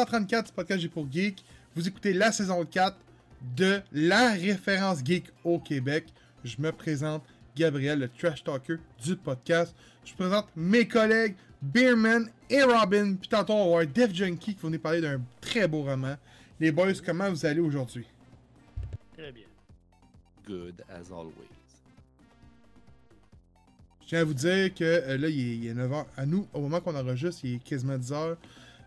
Épisode 134 du podcast J'ai pour Geek. Vous écoutez la saison 4 de la référence geek au Québec. Je me présente Gabriel, le trash talker du podcast. Je présente mes collègues Beerman et Robin. Puis tantôt, on va avoir Def Junkie qui va nous parler d'un très beau roman. Les boys, comment vous allez aujourd'hui? Très bien. Good as always. Je tiens à vous dire que euh, là, il est, 9h. À nous, au moment qu'on enregistre, il est quasiment 10h.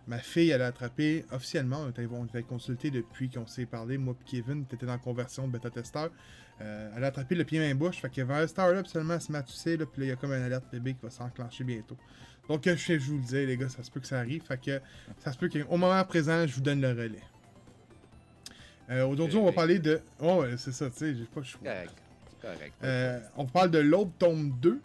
Ma fille, elle a attrapé officiellement, on était, on était consulté depuis qu'on s'est parlé, moi et Kevin, tu étais dans la conversion de bêta-testeur. Euh, elle a attrapé le pied main bouche, fait que vers Startup seulement, à tousser, là, puis là, il y a comme un alerte bébé qui va s'enclencher bientôt. Donc, euh, je, je vous le dis, les gars, ça se peut que ça arrive, fait que ça se peut qu'au moment présent, je vous donne le relais. Euh, Aujourd'hui, on va parler de. Oh, ouais, c'est ça, tu sais, j'ai pas le choix. Correct. Correct. Euh, on parle de l'Aube Tome 2,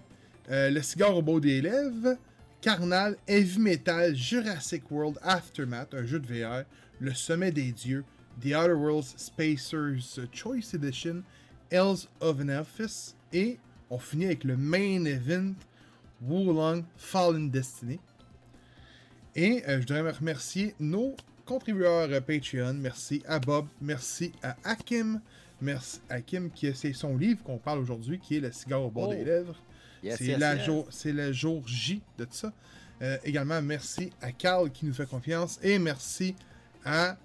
euh, Le cigare au beau des lèvres, Carnal, Heavy Metal, Jurassic World Aftermath, un jeu de VR, Le Sommet des Dieux, The Outer Worlds Spacers Choice Edition, Hells of Nephis, et on finit avec le main event, Wulong Fallen Destiny. Et euh, je voudrais remercier nos contributeurs euh, Patreon. Merci à Bob, merci à Hakim, merci à Hakim qui c'est son livre qu'on parle aujourd'hui, qui est Le cigare au bord Oh. des lèvres. Yes, c'est yes, la yes. jour, c'est le jour J de tout ça. Euh, également, merci à Carl qui nous fait confiance et merci à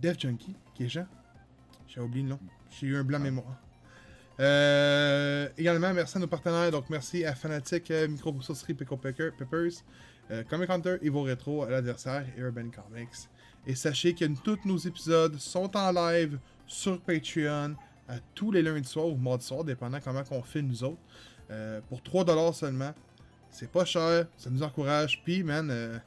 Def Junkie, qui est Jean. J'ai oublié le nom. J'ai eu un blanc mémoire. Euh, également, merci à nos partenaires. Donc, merci à Fanatic, euh, Microbrasserie Pickle Pecker- Peppers, euh, Comic Hunter, Evo Retro, à l'adversaire et Urban Comics. Et sachez que tous nos épisodes sont en live sur Patreon à tous les lundis soirs ou mardi soir, dépendant comment qu'on fait nous autres. Euh, pour 3$ seulement. C'est pas cher, ça nous encourage. Puis, man, euh,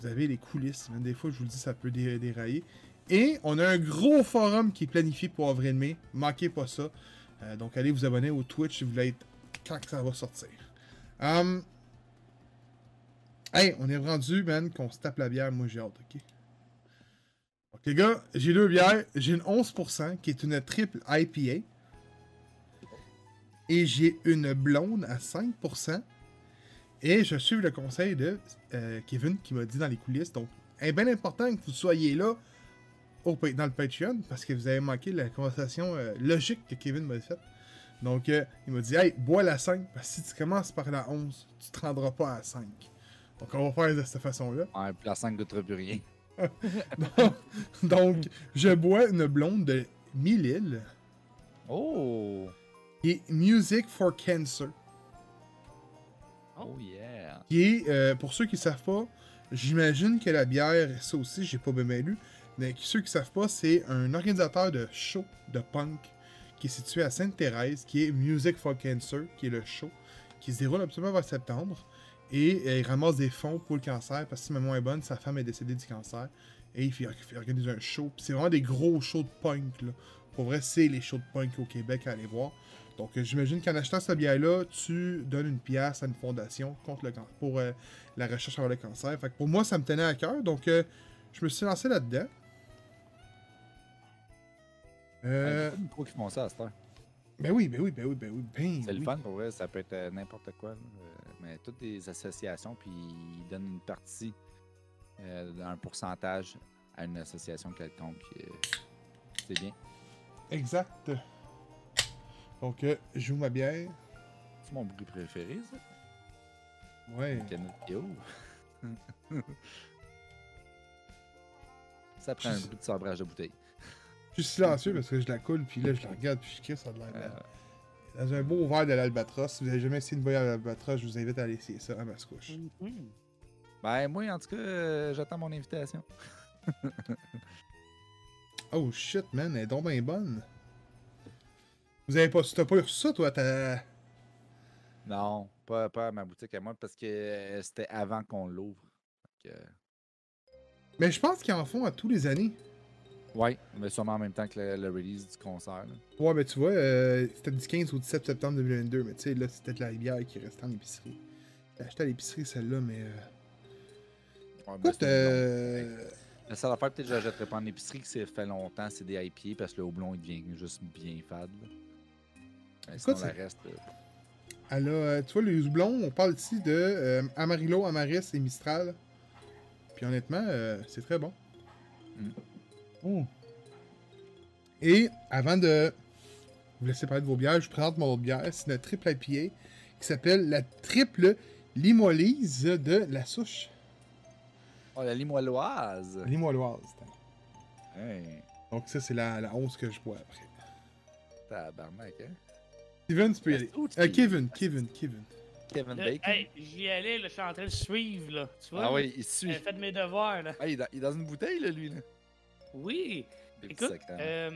vous avez les coulisses. Des fois, je vous le dis, ça peut dé- dérailler. Et on a un gros forum qui est planifié pour avril-mai. Manquez pas ça. Euh, donc, allez vous abonner au Twitch si vous voulez être quand ça va sortir. Hum, Hey, on est rendu, man, qu'on se tape la bière. Moi, j'ai hâte, ok? Les gars, j'ai deux bières. J'ai une 11% qui est une triple IPA. Et j'ai une blonde à 5%. Et je suis le conseil de euh, Kevin qui m'a dit dans les coulisses. Donc, est bien important que vous soyez là au, dans le Patreon parce que vous avez manqué la conversation euh, logique que Kevin m'a faite. Donc, euh, il m'a dit Hey, bois la 5 parce que si tu commences par la 11, tu te rendras pas à 5. Donc, on va faire de cette façon-là. Ouais, la 5 goûtera plus rien. Donc, donc, je bois une blonde de Milil Oh! est Music for Cancer. Oh yeah! Qui est, euh, pour ceux qui savent pas, j'imagine que la bière, ça aussi, j'ai pas bien lu, mais ceux qui savent pas, c'est un organisateur de show de punk qui est situé à Sainte-Thérèse, qui est Music for Cancer, qui est le show, qui se déroule absolument vers septembre. Et euh, il ramasse des fonds pour le cancer, parce que si ma mémoire est bonne, sa femme est décédée du cancer. Et il fait, il fait organiser un show. C'est vraiment des gros shows de punk, là. Pour vrai, c'est les shows de punk au Québec à aller voir. Donc, euh, j'imagine qu'en achetant cette bière-là, tu donnes une pièce à une fondation contre le can- pour euh, la recherche sur le cancer. Fait que pour moi, ça me tenait à cœur. Donc, euh, je me suis lancé là-dedans. Il y Euh, a beaucoup de micros qui font ça à cette heure. ben oui, ben oui, ben oui, ben oui, ben C'est le oui. fun pour vrai, ça peut être n'importe quoi. là. Euh, mais toutes des associations, puis ils donnent une partie euh, d'un pourcentage à une association quelconque. euh, c'est bien. Exact. Donc, euh, je joue ma bière. C'est mon bruit préféré, ça. Ouais. Ça prend un bruit de sabrage de bouteille. Je suis silencieux parce que je la coule, puis là, je la regarde, puis je crie, ça a de l'air Euh. Dans un beau verre de l'Albatros. Si vous avez jamais essayé une bière à l'Albatros, je vous invite à aller essayer ça à Mascouche. Mhm. ben, moi, en tout cas, euh, j'attends mon invitation. Oh shit, man, elle est donc bien bonne. Vous avez pas. T'as pas eu ça, toi, t'as. Non, pas, pas à ma boutique à moi, parce que euh, c'était avant qu'on l'ouvre. Que, Mais je pense qu'ils en font à tous les années. Ouais, mais sûrement en même temps que le, le release du concert. là. Ouais, ben tu vois, euh, c'était du 15 au 17 septembre 2022, mais tu sais, là, c'était de la bière qui restait en épicerie. J'ai acheté à l'épicerie celle-là, mais. euh, Ouais, Écoute, euh. La seule affaire, peut-être que je la jetterai pas en épicerie, que ça fait longtemps, c'est des IPA, parce que le houblon, il devient juste bien fade. là. Mais sinon, Écoute, reste. euh, Elle a, euh, tu vois, les houblons, on parle ici de euh, Amarillo, Amaris et Mistral. Puis honnêtement, c'est très bon. Mm. Oh. Et avant de vous laisser parler de vos bières, je vous présente mon autre bière. C'est une triple IPA qui s'appelle la triple limoise de la souche. Oh, la limoilloise. Limoilloise. Hey, Donc ça, c'est la, la 11 que je bois après. tabarnak, hein? Steven, tu peux y aller. Euh, Kevin, Kevin, Kevin. Kevin Là, Bacon. hey, j'y allais, là, je suis en train de suivre, là. Tu vois? ah oui, il suit. J'ai fait mes devoirs, là. Ah, il, est dans, il est dans une bouteille, là, lui. Là. Oui. Des Écoute, euh,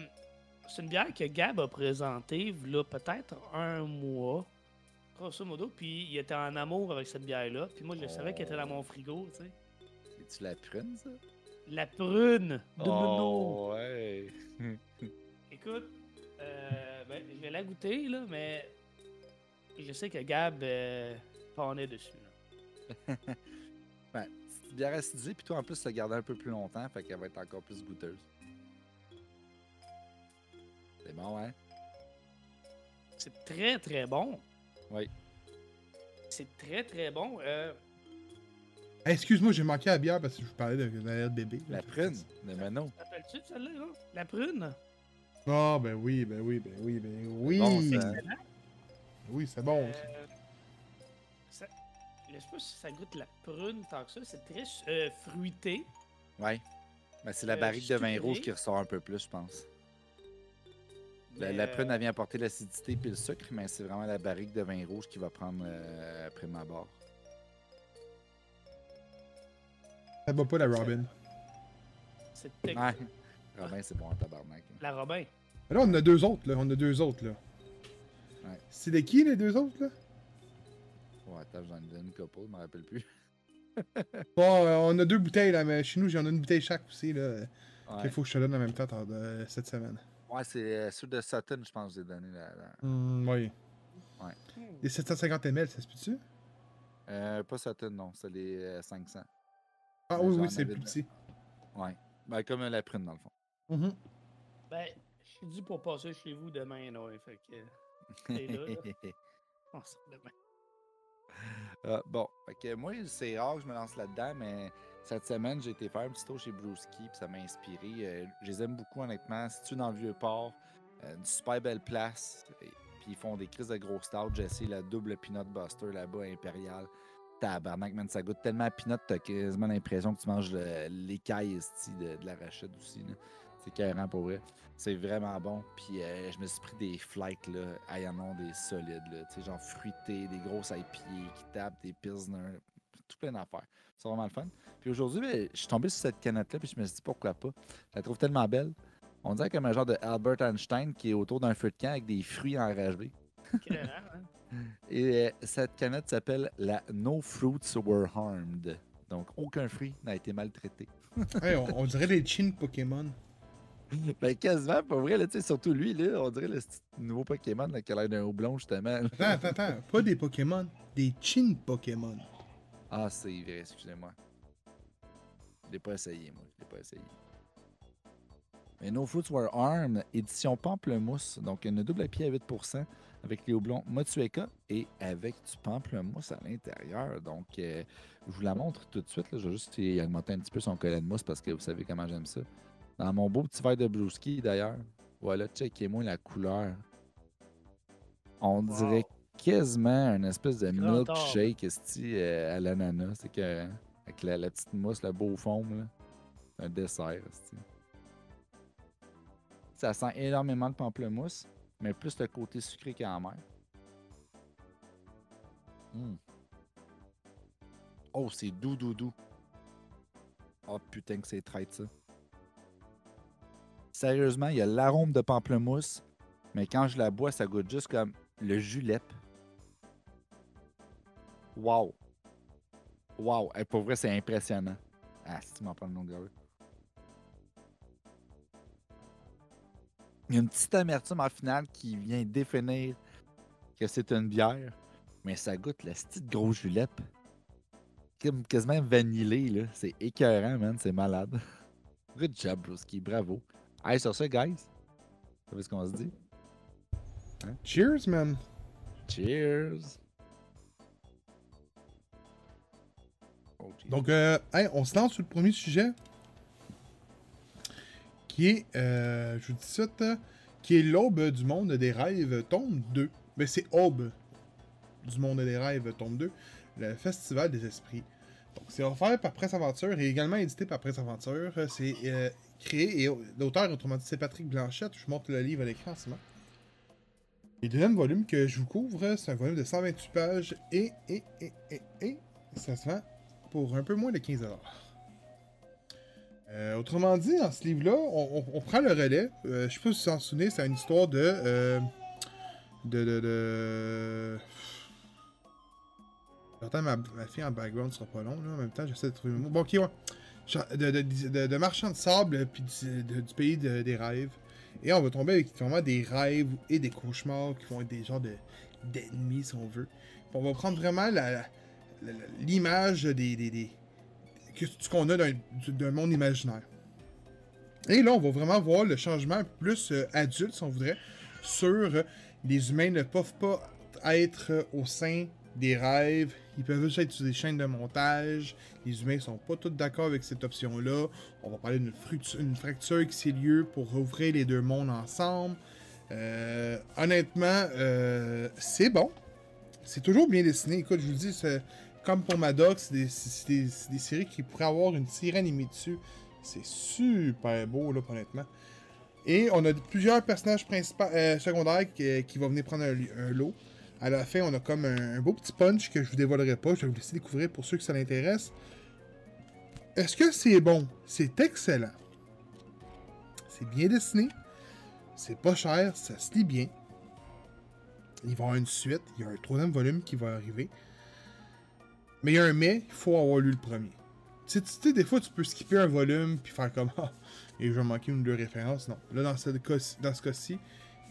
c'est une bière que Gab a présentée, là, peut-être un mois, grosso modo, puis il était en amour avec cette bière-là, puis moi, je savais qu'elle était dans mon frigo, tu sais. C'est-tu la prune, ça? La prune de. Oh, ouais. Écoute, euh, ben, je vais la goûter, là, mais je sais que Gab euh, pannait dessus, là. Ben, c'est bien acidulé, puis toi, en plus, tu l'as gardé un peu plus longtemps, fait qu'elle va être encore plus goûteuse. C'est bon, hein? C'est très, très bon. Oui. C'est très, très bon. Euh, Hey, Excuse-moi, j'ai manqué la bière parce que je vous parlais de, de la bébé. La prune de Manon. T'appelles-tu celle-là, là? La prune? Ah, ben oui, ben oui, ben oui, ben oui. bon, ça. Excellent. Oui, c'est bon. Euh, je sais pas si ça goûte la prune tant que ça. C'est très euh, fruité. Ouais. Ben, c'est la Euh, barrique de vin rouge qui ressort un peu plus, je pense. La, la prune, euh, elle vient apporter l'acidité puis le sucre, mais c'est vraiment la barrique de vin rouge qui va prendre euh, après ma barre. Ça bat pas la Robin. C'est Ouais. Robin, c'est bon en tabarnak. hein. la Robin. Mais Là, on en a deux autres, là. On a deux autres, là. Ouais. C'est de qui, les deux autres, là? Oh, attends, j'en ai donné une couple, je me rappelle plus. Bon, euh, on a deux bouteilles, là, mais chez nous, j'en ai une bouteille chaque aussi, là. Ouais, Il faut que je te donne en même temps euh, cette semaine. ouais c'est euh, ceux de Sutton, je pense que j'ai donné la. la- Hum, oui. Ouais. Les 750 ml, ça se peut-tu? Euh, pas Sutton, non, c'est les euh, 500. Ah Ouais, oui, oui, c'est plus petit. Ouais. Ben, comme euh, la prune, dans le fond. Mhm. Ben, je suis dit pour passer chez vous demain, là. ouais, Fait que. Là, là. On se dit demain. Ah, bon, que moi, c'est rare que je me lance là-dedans, mais cette semaine, j'ai été faire un petit tour chez Brewski, puis ça m'a inspiré. Euh, je les aime beaucoup, honnêtement. Si tu dans le Vieux-Port, euh, une super belle place. Puis ils font des crises de gros stouts. J'ai essayé la double Peanut Buster là-bas, impérial. Tabarnak, man, ça goûte tellement à peanut, t'as quasiment l'impression que tu manges le- l'écaille de, de l'arachide aussi. C'est carrément pour vrai. C'est vraiment bon. Puis euh, je me suis pris des flights, là, à Yannon, des solides, là. Tu sais, genre fruités, des grosses IPA qui tapent, des pilsner, tout plein d'affaires. C'est vraiment le fun. Puis aujourd'hui, ben, je suis tombé sur cette canette-là, puis je me suis dit pourquoi pas? Je la trouve tellement belle. On dirait comme un genre de Albert Einstein qui est autour d'un feu de camp avec des fruits enragés. Hein? Et euh, cette canette s'appelle la No Fruits Were Harmed. Donc, aucun fruit n'a été maltraité. Hey, on, on dirait les chins Pokémon. Ben, quasiment, pour vrai, là, tu sais, surtout lui, là, on dirait le nouveau Pokémon là, qui a l'air d'un houblon, justement. Attends, attends, attends. Pas des Pokémon, des chin Pokémon. Ah, c'est vrai, excusez-moi. Je l'ai pas essayé, moi. Je l'ai pas essayé. Mais No Fruits Were Armed, édition pamplemousse. Donc, une double IPA à 8% avec les houblons Motueka et avec du pamplemousse à l'intérieur. Donc, euh, je vous la montre tout de suite. là. Je vais juste y augmenter un petit peu son collet de mousse parce que vous savez comment j'aime ça. Dans mon beau petit verre de Brewski, d'ailleurs. Voilà, checkez-moi la couleur. On Wow. dirait quasiment une espèce de milkshake euh, à l'ananas. C'est que avec la, la petite mousse, le beau foam, là. C'est un dessert. Ça sent énormément de pamplemousse, mais plus le côté sucré qu'amer. Mm. Oh, c'est doux, doux, doux. Oh putain que c'est traite ça. Sérieusement, il y a l'arôme de pamplemousse, mais quand je la bois, ça goûte juste comme le julep. Wow. Wow. Hey, pour vrai, c'est impressionnant. Ah, si tu m'en prends le nom de gars. Il y a une petite amertume en finale qui vient définir que c'est une bière, mais ça goûte le style gros julep. Quasiment vanillé, là. C'est écœurant, man. C'est malade. Good job, Broski. Bravo. Hey, sur ça, guys. Vous savez ce qu'on se dit? Cheers, man. Cheers! Oh. Donc, euh, hey, on se lance sur le premier sujet. Qui est, euh, je vous dis ça, euh, qui est l'aube du monde des rêves, tombe 2. Mais c'est Aube du monde des rêves, tombe 2. Le Festival des Esprits. Donc, c'est offert par Presse Aventure et également édité par Presse Aventure. C'est euh, créé et l'auteur, autrement dit, c'est Patrick Blanchette. Je vous montre le livre à l'écran en ce moment. Le deuxième volume que je vous couvre, c'est un volume de 128 pages et, et, et, et, et ça se vend pour un peu moins de 15$. Euh, autrement dit, dans ce livre-là, on, on- prend le relais. Euh, je sais pas si vous vous en souvenez, c'est une histoire de. euh, de. de. ma fille en background, ce sera pas long, là. En même temps, j'essaie de trouver le mot. Bon, ok, ouais. De, de, de, de sable, puis du, pays de- des rêves. Et on va tomber avec vraiment des rêves et des cauchemars qui vont être des genres de, d'ennemis, si on veut. On va prendre vraiment l'image des, des, des- qu'on a d'un, d'un monde imaginaire. Et là, on va vraiment voir le changement plus euh, adulte, si on voudrait, sur euh, les humains ne peuvent pas être euh, au sein des rêves. Ils peuvent juste être sur des chaînes de montage. Les humains sont pas tous d'accord avec cette option-là. On va parler d'une fracture qui s'est lieu pour rouvrir les deux mondes ensemble. Euh, honnêtement, euh, c'est bon. C'est toujours bien dessiné. Écoute, je vous le dis, comme pour Maddox, c'est des, séries qui pourraient avoir une série animée dessus. C'est super beau, là, honnêtement. Et on a plusieurs personnages principaux, euh, secondaires qui, vont venir prendre un lot. À la fin, on a comme un, beau petit punch que je vous dévoilerai pas. Je vais vous laisser découvrir pour ceux que ça l'intéresse. Est-ce que c'est bon? C'est excellent. C'est bien dessiné. C'est pas cher. Ça se lit bien. Il va y avoir une suite. Il y a un troisième volume qui va arriver. Mais il y a un mais, il faut avoir lu le premier. Tu sais, des fois, tu peux skipper un volume puis faire comme Ah, et je vais manquer une ou deux références. Non. Là, dans ce cas-ci,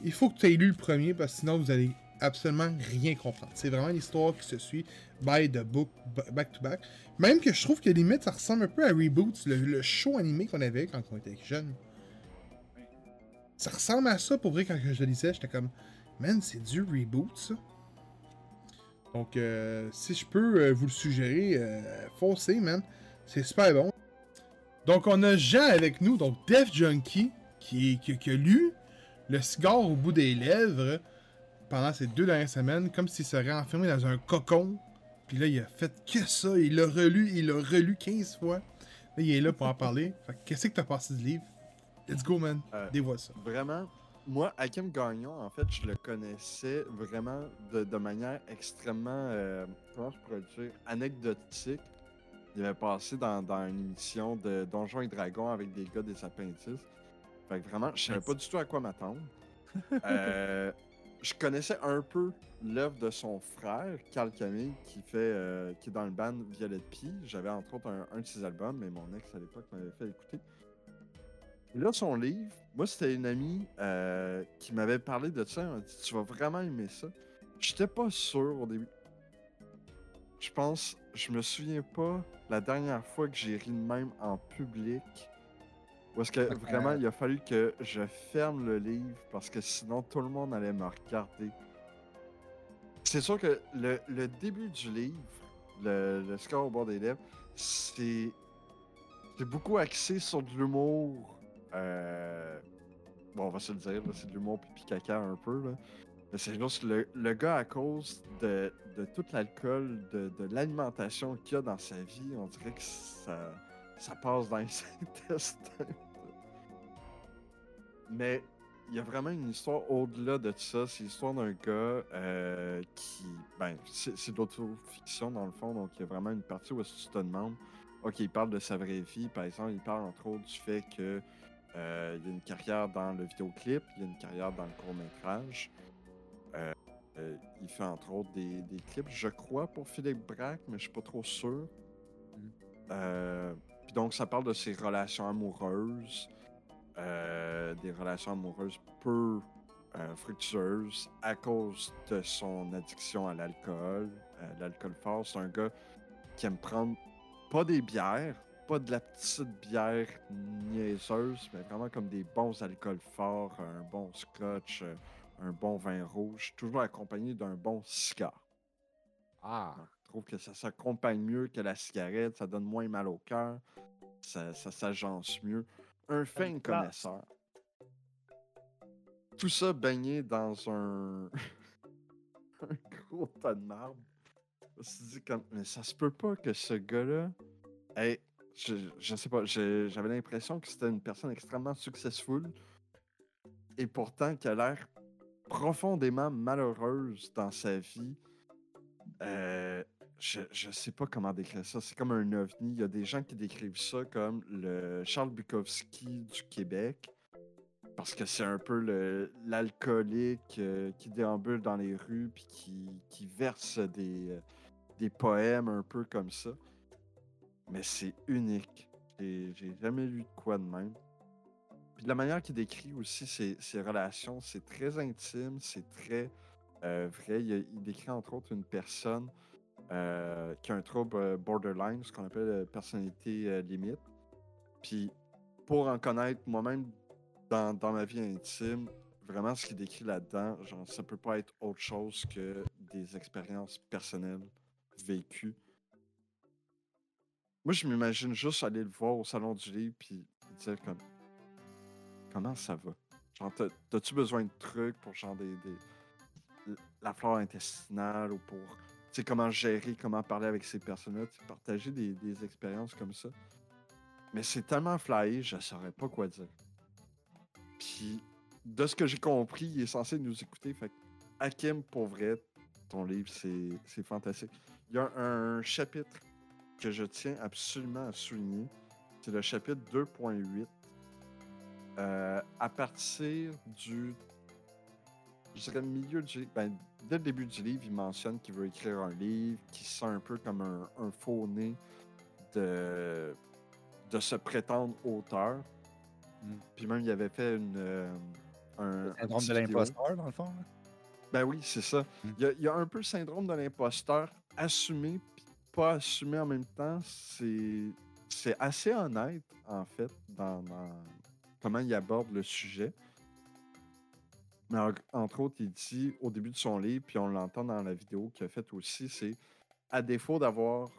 il faut que tu aies lu le premier parce que sinon, vous allez absolument rien comprendre. C'est vraiment l'histoire qui se suit by the book, ba- back to back. Même que je trouve que limite, ça ressemble un peu à Reboot, le, le show animé qu'on avait quand on était jeune. Ça ressemble à ça pour vrai quand je le lisais. J'étais comme, man, c'est du reboot ça. Donc, euh, si je peux euh, vous le suggérer, euh, foncez, man. C'est super bon. Donc, on a Jean avec nous, donc Def Junkie, qui, qui, qui a lu le cigare au bout des lèvres pendant ces deux dernières semaines, comme s'il serait enfermé dans un cocon. Puis là, il a fait que ça. Il l'a relu, il l'a relu 15 fois. Là, il est là pour en parler. Fait que qu'est-ce que t'as pensé du livre? Let's go, man. Euh, Dévoile ça. Vraiment, moi, Hakim Gagnon, en fait, je le connaissais vraiment de, de manière extrêmement, euh, comment je pourrais le dire, anecdotique. Il avait passé dans, dans une émission de Donjons et Dragons avec des gars des appendices. Fait que vraiment, je savais pas du tout à quoi m'attendre. Euh, je connaissais un peu l'œuvre de son frère, Carl Camille, qui fait euh, qui est dans le band Violet Pie. J'avais entre autres un, un de ses albums, mais mon ex à l'époque m'avait fait écouter. Et là, son livre, moi, c'était une amie euh, qui m'avait parlé de ça. Elle m'a dit Tu vas vraiment aimer ça. J'étais pas sûr au début. Je pense, je me souviens pas la dernière fois que j'ai ri de même en public. Ou est-ce que vraiment il a fallu que je ferme le livre parce que sinon tout le monde allait me regarder. C'est sûr que le, le début du livre, le, le score au bord des lèvres, c'est beaucoup axé sur de l'humour. euh, Bon, on va se le dire, c'est de l'humour pipi caca un peu. Là. Mais c'est juste le, le gars, à cause de, de tout l'alcool, de, de l'alimentation qu'il y a dans sa vie, on dirait que ça, ça passe dans les intestins. Mais il y a vraiment une histoire au-delà de tout ça. C'est l'histoire d'un gars euh, qui. Ben, c'est de l'autofiction dans le fond, donc il y a vraiment une partie où tu te demandes. Ok, il parle de sa vraie vie, par exemple, il parle entre autres du fait que euh, il y a une carrière dans le vidéoclip, il y a une carrière dans le court-métrage. Euh, il fait entre autres des, des clips, je crois, pour Philippe Braque, mais je suis pas trop sûr. Euh, puis donc, ça parle de ses relations amoureuses, euh, des relations amoureuses peu euh, fructueuses à cause de son addiction à l'alcool. Euh, l'alcool fort, c'est un gars qui aime prendre pas des bières, pas de la petite bière niaiseuse, mais vraiment comme des bons alcools forts, un bon scotch, un bon vin rouge, toujours accompagné d'un bon cigare. Ah, Je trouve que ça s'accompagne mieux que la cigarette, ça donne moins mal au cœur, ça, ça s'agence mieux. Un fin connaisseur. Tout ça baigné dans un, un gros tas de marbre. Je me suis dit comme, mais ça se peut pas que ce gars-là ait- je, je sais pas, j'avais l'impression que c'était une personne extrêmement successful et pourtant qui a l'air profondément malheureuse dans sa vie. Euh, je, je sais pas comment décrire ça. C'est comme un ovni. Il y a des gens qui décrivent ça comme le Charles Bukowski du Québec. Parce que c'est un peu l'alcoolique euh, qui déambule dans les rues puis qui, qui verse des, euh, des poèmes un peu comme ça. Mais c'est unique. J'ai j'ai jamais lu de quoi de même. Puis de la manière qu'il décrit aussi ses, ses relations, c'est très intime, c'est très euh, vrai. Il, il décrit entre autres une personne euh, qui a un trouble euh, borderline, ce qu'on appelle euh, personnalité limite. Puis pour en connaître moi-même dans, ma vie intime, vraiment ce qu'il décrit là-dedans, genre ça peut pas être autre chose que des expériences personnelles vécues. Moi, je m'imagine juste aller le voir au salon du livre puis dire comme comment ça va? Genre, t'as- t'as-tu besoin de trucs pour genre des, la flore intestinale ou pour sais comment gérer, comment parler avec ces personnes-là, partager des, expériences comme ça. Mais c'est tellement flyé, je saurais pas quoi dire. Puis, de ce que j'ai compris, il est censé nous écouter. Fait Hakim, pour vrai, ton livre, c'est c'est fantastique. Il y a un chapitre que je tiens absolument à souligner. C'est le chapitre 2.8. Euh, à partir du je dirais milieu du ben, dès le début du livre, il mentionne qu'il veut écrire un livre, qu'il se sent un peu comme un, un faux né de, de se prétendre auteur. Mm. Puis même, il avait fait une, euh, un, Syndrome de l'imposteur, dans le fond. là. Ben oui, c'est ça. Mm. Il y, a, il y a un peu le syndrome de l'imposteur assumé puis pas assumé en même temps. C'est c'est assez honnête, en fait, dans, dans comment il aborde le sujet. Mais en- entre autres, il dit au début de son livre, puis on l'entend dans la vidéo qu'il a faite aussi, c'est à défaut d'avoir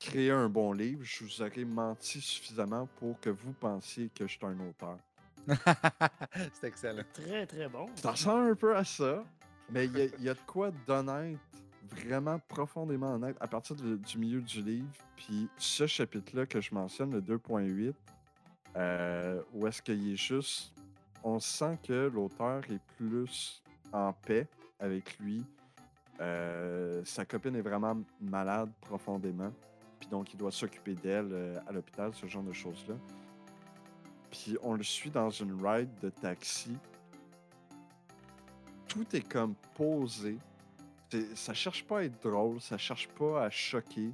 créé un bon livre, je vous aurais menti suffisamment pour que vous pensiez que je suis un auteur. c'est excellent. Très, très bon. Ça ressemble un peu à ça, mais il y, a- il y a de quoi d'honnête, vraiment profondément honnête, à partir de- du milieu du livre. Puis ce chapitre-là que je mentionne, le 2.8, euh, où est-ce qu'il est juste. On sent que l'auteur est plus en paix avec lui. Euh, sa copine est vraiment malade profondément. Puis donc, il doit s'occuper d'elle euh, à l'hôpital, ce genre de choses-là. Puis on le suit dans une ride de taxi tout est comme posé. C'est- Ça cherche pas à être drôle, ça cherche pas à choquer.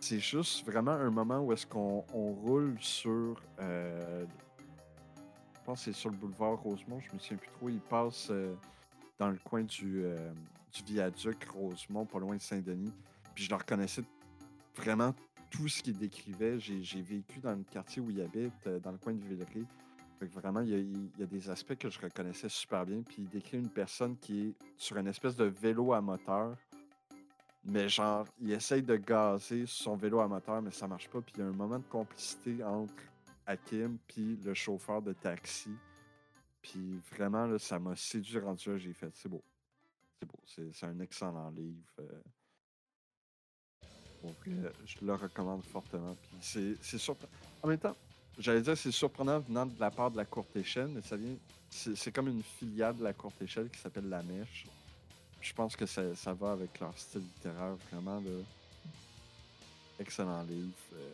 C'est juste vraiment un moment où est-ce qu'on on roule sur. euh, c'est sur le boulevard Rosemont, je me souviens plus trop. Il passe euh, dans le coin du, euh, du viaduc Rosemont, pas loin de Saint-Denis. Puis je le reconnaissais vraiment tout ce qu'il décrivait. J'ai vécu dans le quartier où il habite, euh, dans le coin de Villeray. Fait vraiment, il y, a, des aspects que je reconnaissais super bien. Puis il décrit une personne qui est sur une espèce de vélo à moteur. Mais genre, il essaye de gazer son vélo à moteur, mais ça marche pas. Puis il y a un moment de complicité entre Puis le chauffeur de taxi. Puis vraiment, ça m'a séduit rendu là. J'ai fait, c'est beau. C'est beau. C'est un excellent livre. euh. Pour vrai, je le recommande fortement. Puis c'est surprenant. En même temps, J'allais dire c'est surprenant venant de la part de la courte échelle, mais ça vient. C'est c'est comme une filiale de la courte échelle qui s'appelle La Mèche. Je pense que ça, ça va avec leur style littéraire, vraiment. Là. Excellent livre. Euh,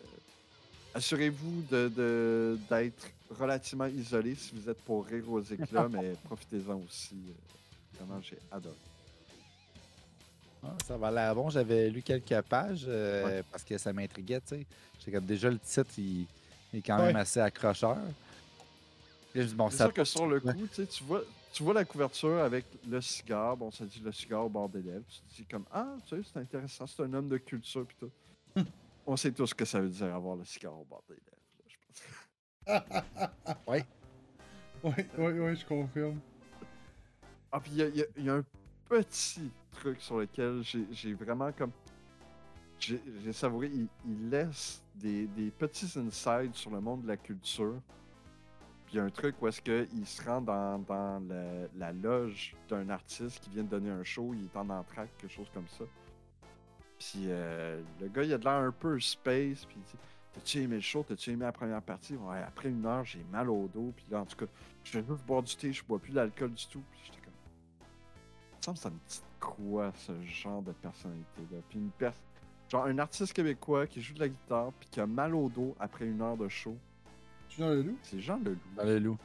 Assurez-vous de- de- d'être relativement isolé si vous êtes pour rire aux éclats, mais profitez-en aussi. Euh, Vraiment, j'ai adoré. Ah, ça va l'air bon. J'avais lu quelques pages euh, parce que ça m'intriguait, tu sais. J'ai comme déjà le titre, il, il est quand même assez accrocheur. Bon, C'est ça, sûr que sur le coup, vois, tu vois la couverture avec le cigare. Bon, ça dit le cigare au bord des lèvres. Tu te dis comme Ah, tu sais, c'est intéressant, c'est un homme de culture pis tout. On sait tous ce que ça veut dire avoir le cigare au bord des lèvres. là, je pense. Oui, oui, oui, je confirme. Ah, puis il y a, y y un petits trucs sur lesquels j'ai vraiment comme. J'ai j'ai savouré. Il, il laisse des, des petits insides sur le monde de la culture. Puis il y a un truc où est-ce qu'il se rend dans, dans le- la loge d'un artiste qui vient de donner un show, il est en entraque, quelque chose comme ça. Puis euh, le gars, il a de l'air un peu space, puis il dit T'as-tu aimé le show? T'as-tu aimé la première partie? Ouais, après une heure, j'ai mal au dos, puis là, en tout cas, je vais juste boire du thé, je bois plus d'alcool du tout. Puis j'étais comme. Il me semble ça me quoi, ce genre de personnalité-là Puis une personne. Genre un artiste québécois qui joue de la guitare, puis qui a mal au dos après une heure de show. Je suis dans le loup. C'est Jean Leloup. Dans le loup.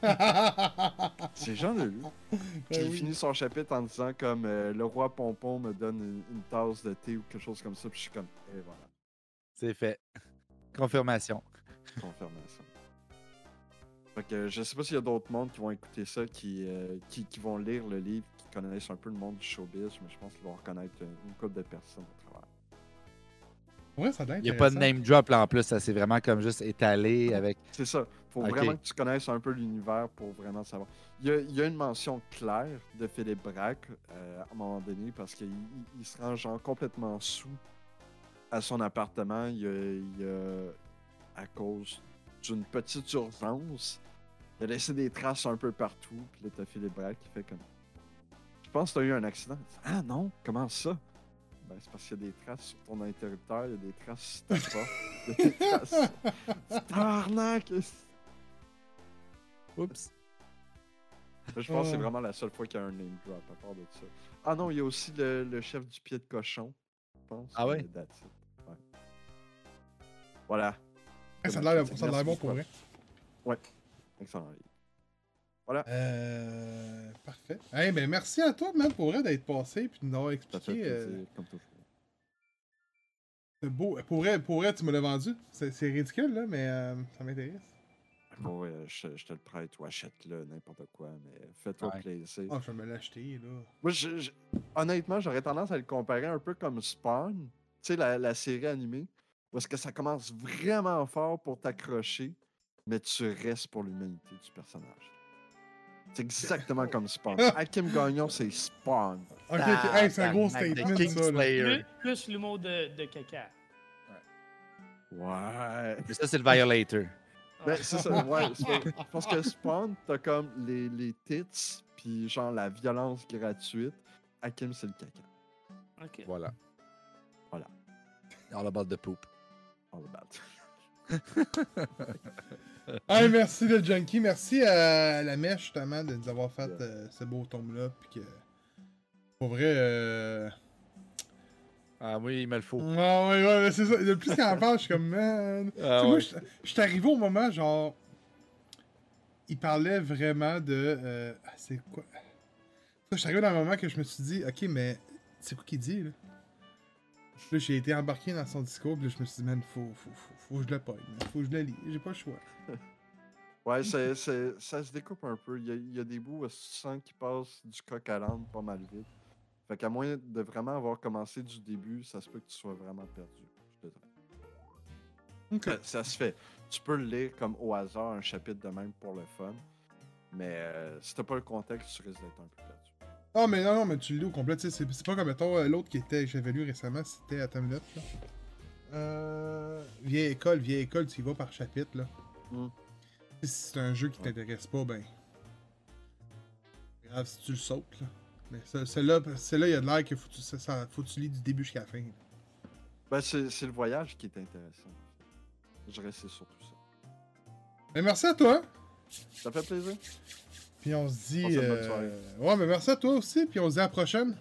C'est Jean Leloup. Puis Ben il oui. finit son chapitre en disant comme euh, le roi Pompon me donne une, une tasse de thé ou quelque chose comme ça. Puis je suis comme, et voilà, C'est fait. Confirmation. confirmation. Fait que je sais pas s'il y a d'autres mondes qui vont écouter ça, qui, euh, qui, qui vont lire le livre, qui connaissent un peu le monde du showbiz, mais je pense qu'ils vont reconnaître une, une couple de personnes. Ouais, ça Il n'y a pas de name drop là en plus, ça c'est vraiment comme juste étalé avec. C'est ça. Faut vraiment que tu connaisses un peu l'univers pour vraiment savoir. Il y, a, il y a une mention claire de Philippe Braque euh, à un moment donné parce qu'il il- se rend genre complètement sous à son appartement. Il y a, il y a- à cause d'une petite urgence. Il a laissé des traces un peu partout. Puis là, t'as Philippe Braque qui fait comme. Je pense que t'as eu un accident. Ah non, comment ça? Ben, c'est parce qu'il y a des traces sur ton interrupteur, il y a des traces sur ta porte, il y a des traces. Oups. Je pense que c'est Oh. vraiment la seule fois qu'il y a un name drop à part de ça. Ah non, il y a aussi le, le chef du pied de cochon, je pense. Ah ouais? Voilà. Eh, ça a l'air bon pour vrai. Ouais. Excellent. Voilà. Euh, parfait. Eh ben merci à toi, man, pour vrai, d'être passé puis de nous avoir expliqué. euh, comme toujours. c'est beau. Pour vrai, pour vrai, tu me l'as vendu. C'est c'est ridicule, là, mais euh, ça m'intéresse. Bon, ouais, je, je te le prête ou achète-le, n'importe quoi, mais fais-toi Ouais. plaisir. Ah, je vais me l'acheter, là. Moi, je- je- honnêtement, j'aurais tendance à le comparer un peu comme Spawn, tu sais, la, la série animée, où est-ce que ça commence vraiment fort pour t'accrocher, mais tu restes pour l'humanité du personnage. C'est exactement comme Spawn. Hakim Gagnon, c'est Spawn. Ok, ok. Hey, c'est un gros statement, ça. Là. Plus, plus l'humour de, de caca. Ouais. Mais ça, c'est le Violator. Ben, c'est ça, ouais. Je pense que Spawn, t'as comme les, les tits, puis genre la violence gratuite. Hakim, c'est le caca. Ok. Voilà. Voilà. All about the poop. All about. Hey, merci le junkie. Merci à la mèche, justement, de nous avoir fait Yeah. euh, ce beau tome-là. Puis que. Pour vrai. Euh... Ah oui, il me le faut. Ah, ouais, ouais, c'est ça. Le plus qu'il en parle, je suis comme, man. Ah Moi, je je suis arrivé au moment, genre. Il parlait vraiment de. euh, ah, c'est quoi? Je suis arrivé dans un moment que je me suis dit, ok, mais c'est quoi qu'il dit, là? Là, j'ai été embarqué dans son discours, puis là, je me suis dit, man, faut, faut, faut, faut que je le pogne, faut que je le lis, j'ai pas le choix. Ouais, ça se découpe un peu. Il y a, il y a des bouts où tu sens qu'il passe du coq à l'âne pas mal vite. Fait qu'à moins de vraiment avoir commencé du début, ça se peut que tu sois vraiment perdu. Je te dirais. Ok. Ça, ça se fait. Tu peux le lire comme au hasard, un chapitre de même pour le fun. Mais euh, si t'as pas le contexte, tu risques d'être un peu perdu. Non, mais non, non, mais tu le lis au complet, c'est pas comme, mettons, euh, l'autre qui était, que j'avais lu récemment, c'était à ta minute, là. Euh, vieille école, vieille école, tu y vas par chapitre, là. Mm. Si c'est un jeu qui Ouais. t'intéresse pas, ben. c'est Grave si tu le sautes, là. Mais ce- celui-là, celui-là, il y a de l'air qu'il faut, que tu- ça- ça- faut que tu lis du début jusqu'à la fin. Ben, c'est, c'est le voyage qui est intéressant. Je dirais que c'est surtout ça. Mais merci à toi! Ça fait plaisir. Puis on se dit. Bonne euh. Ouais, mais merci à toi aussi, puis on se dit à la prochaine.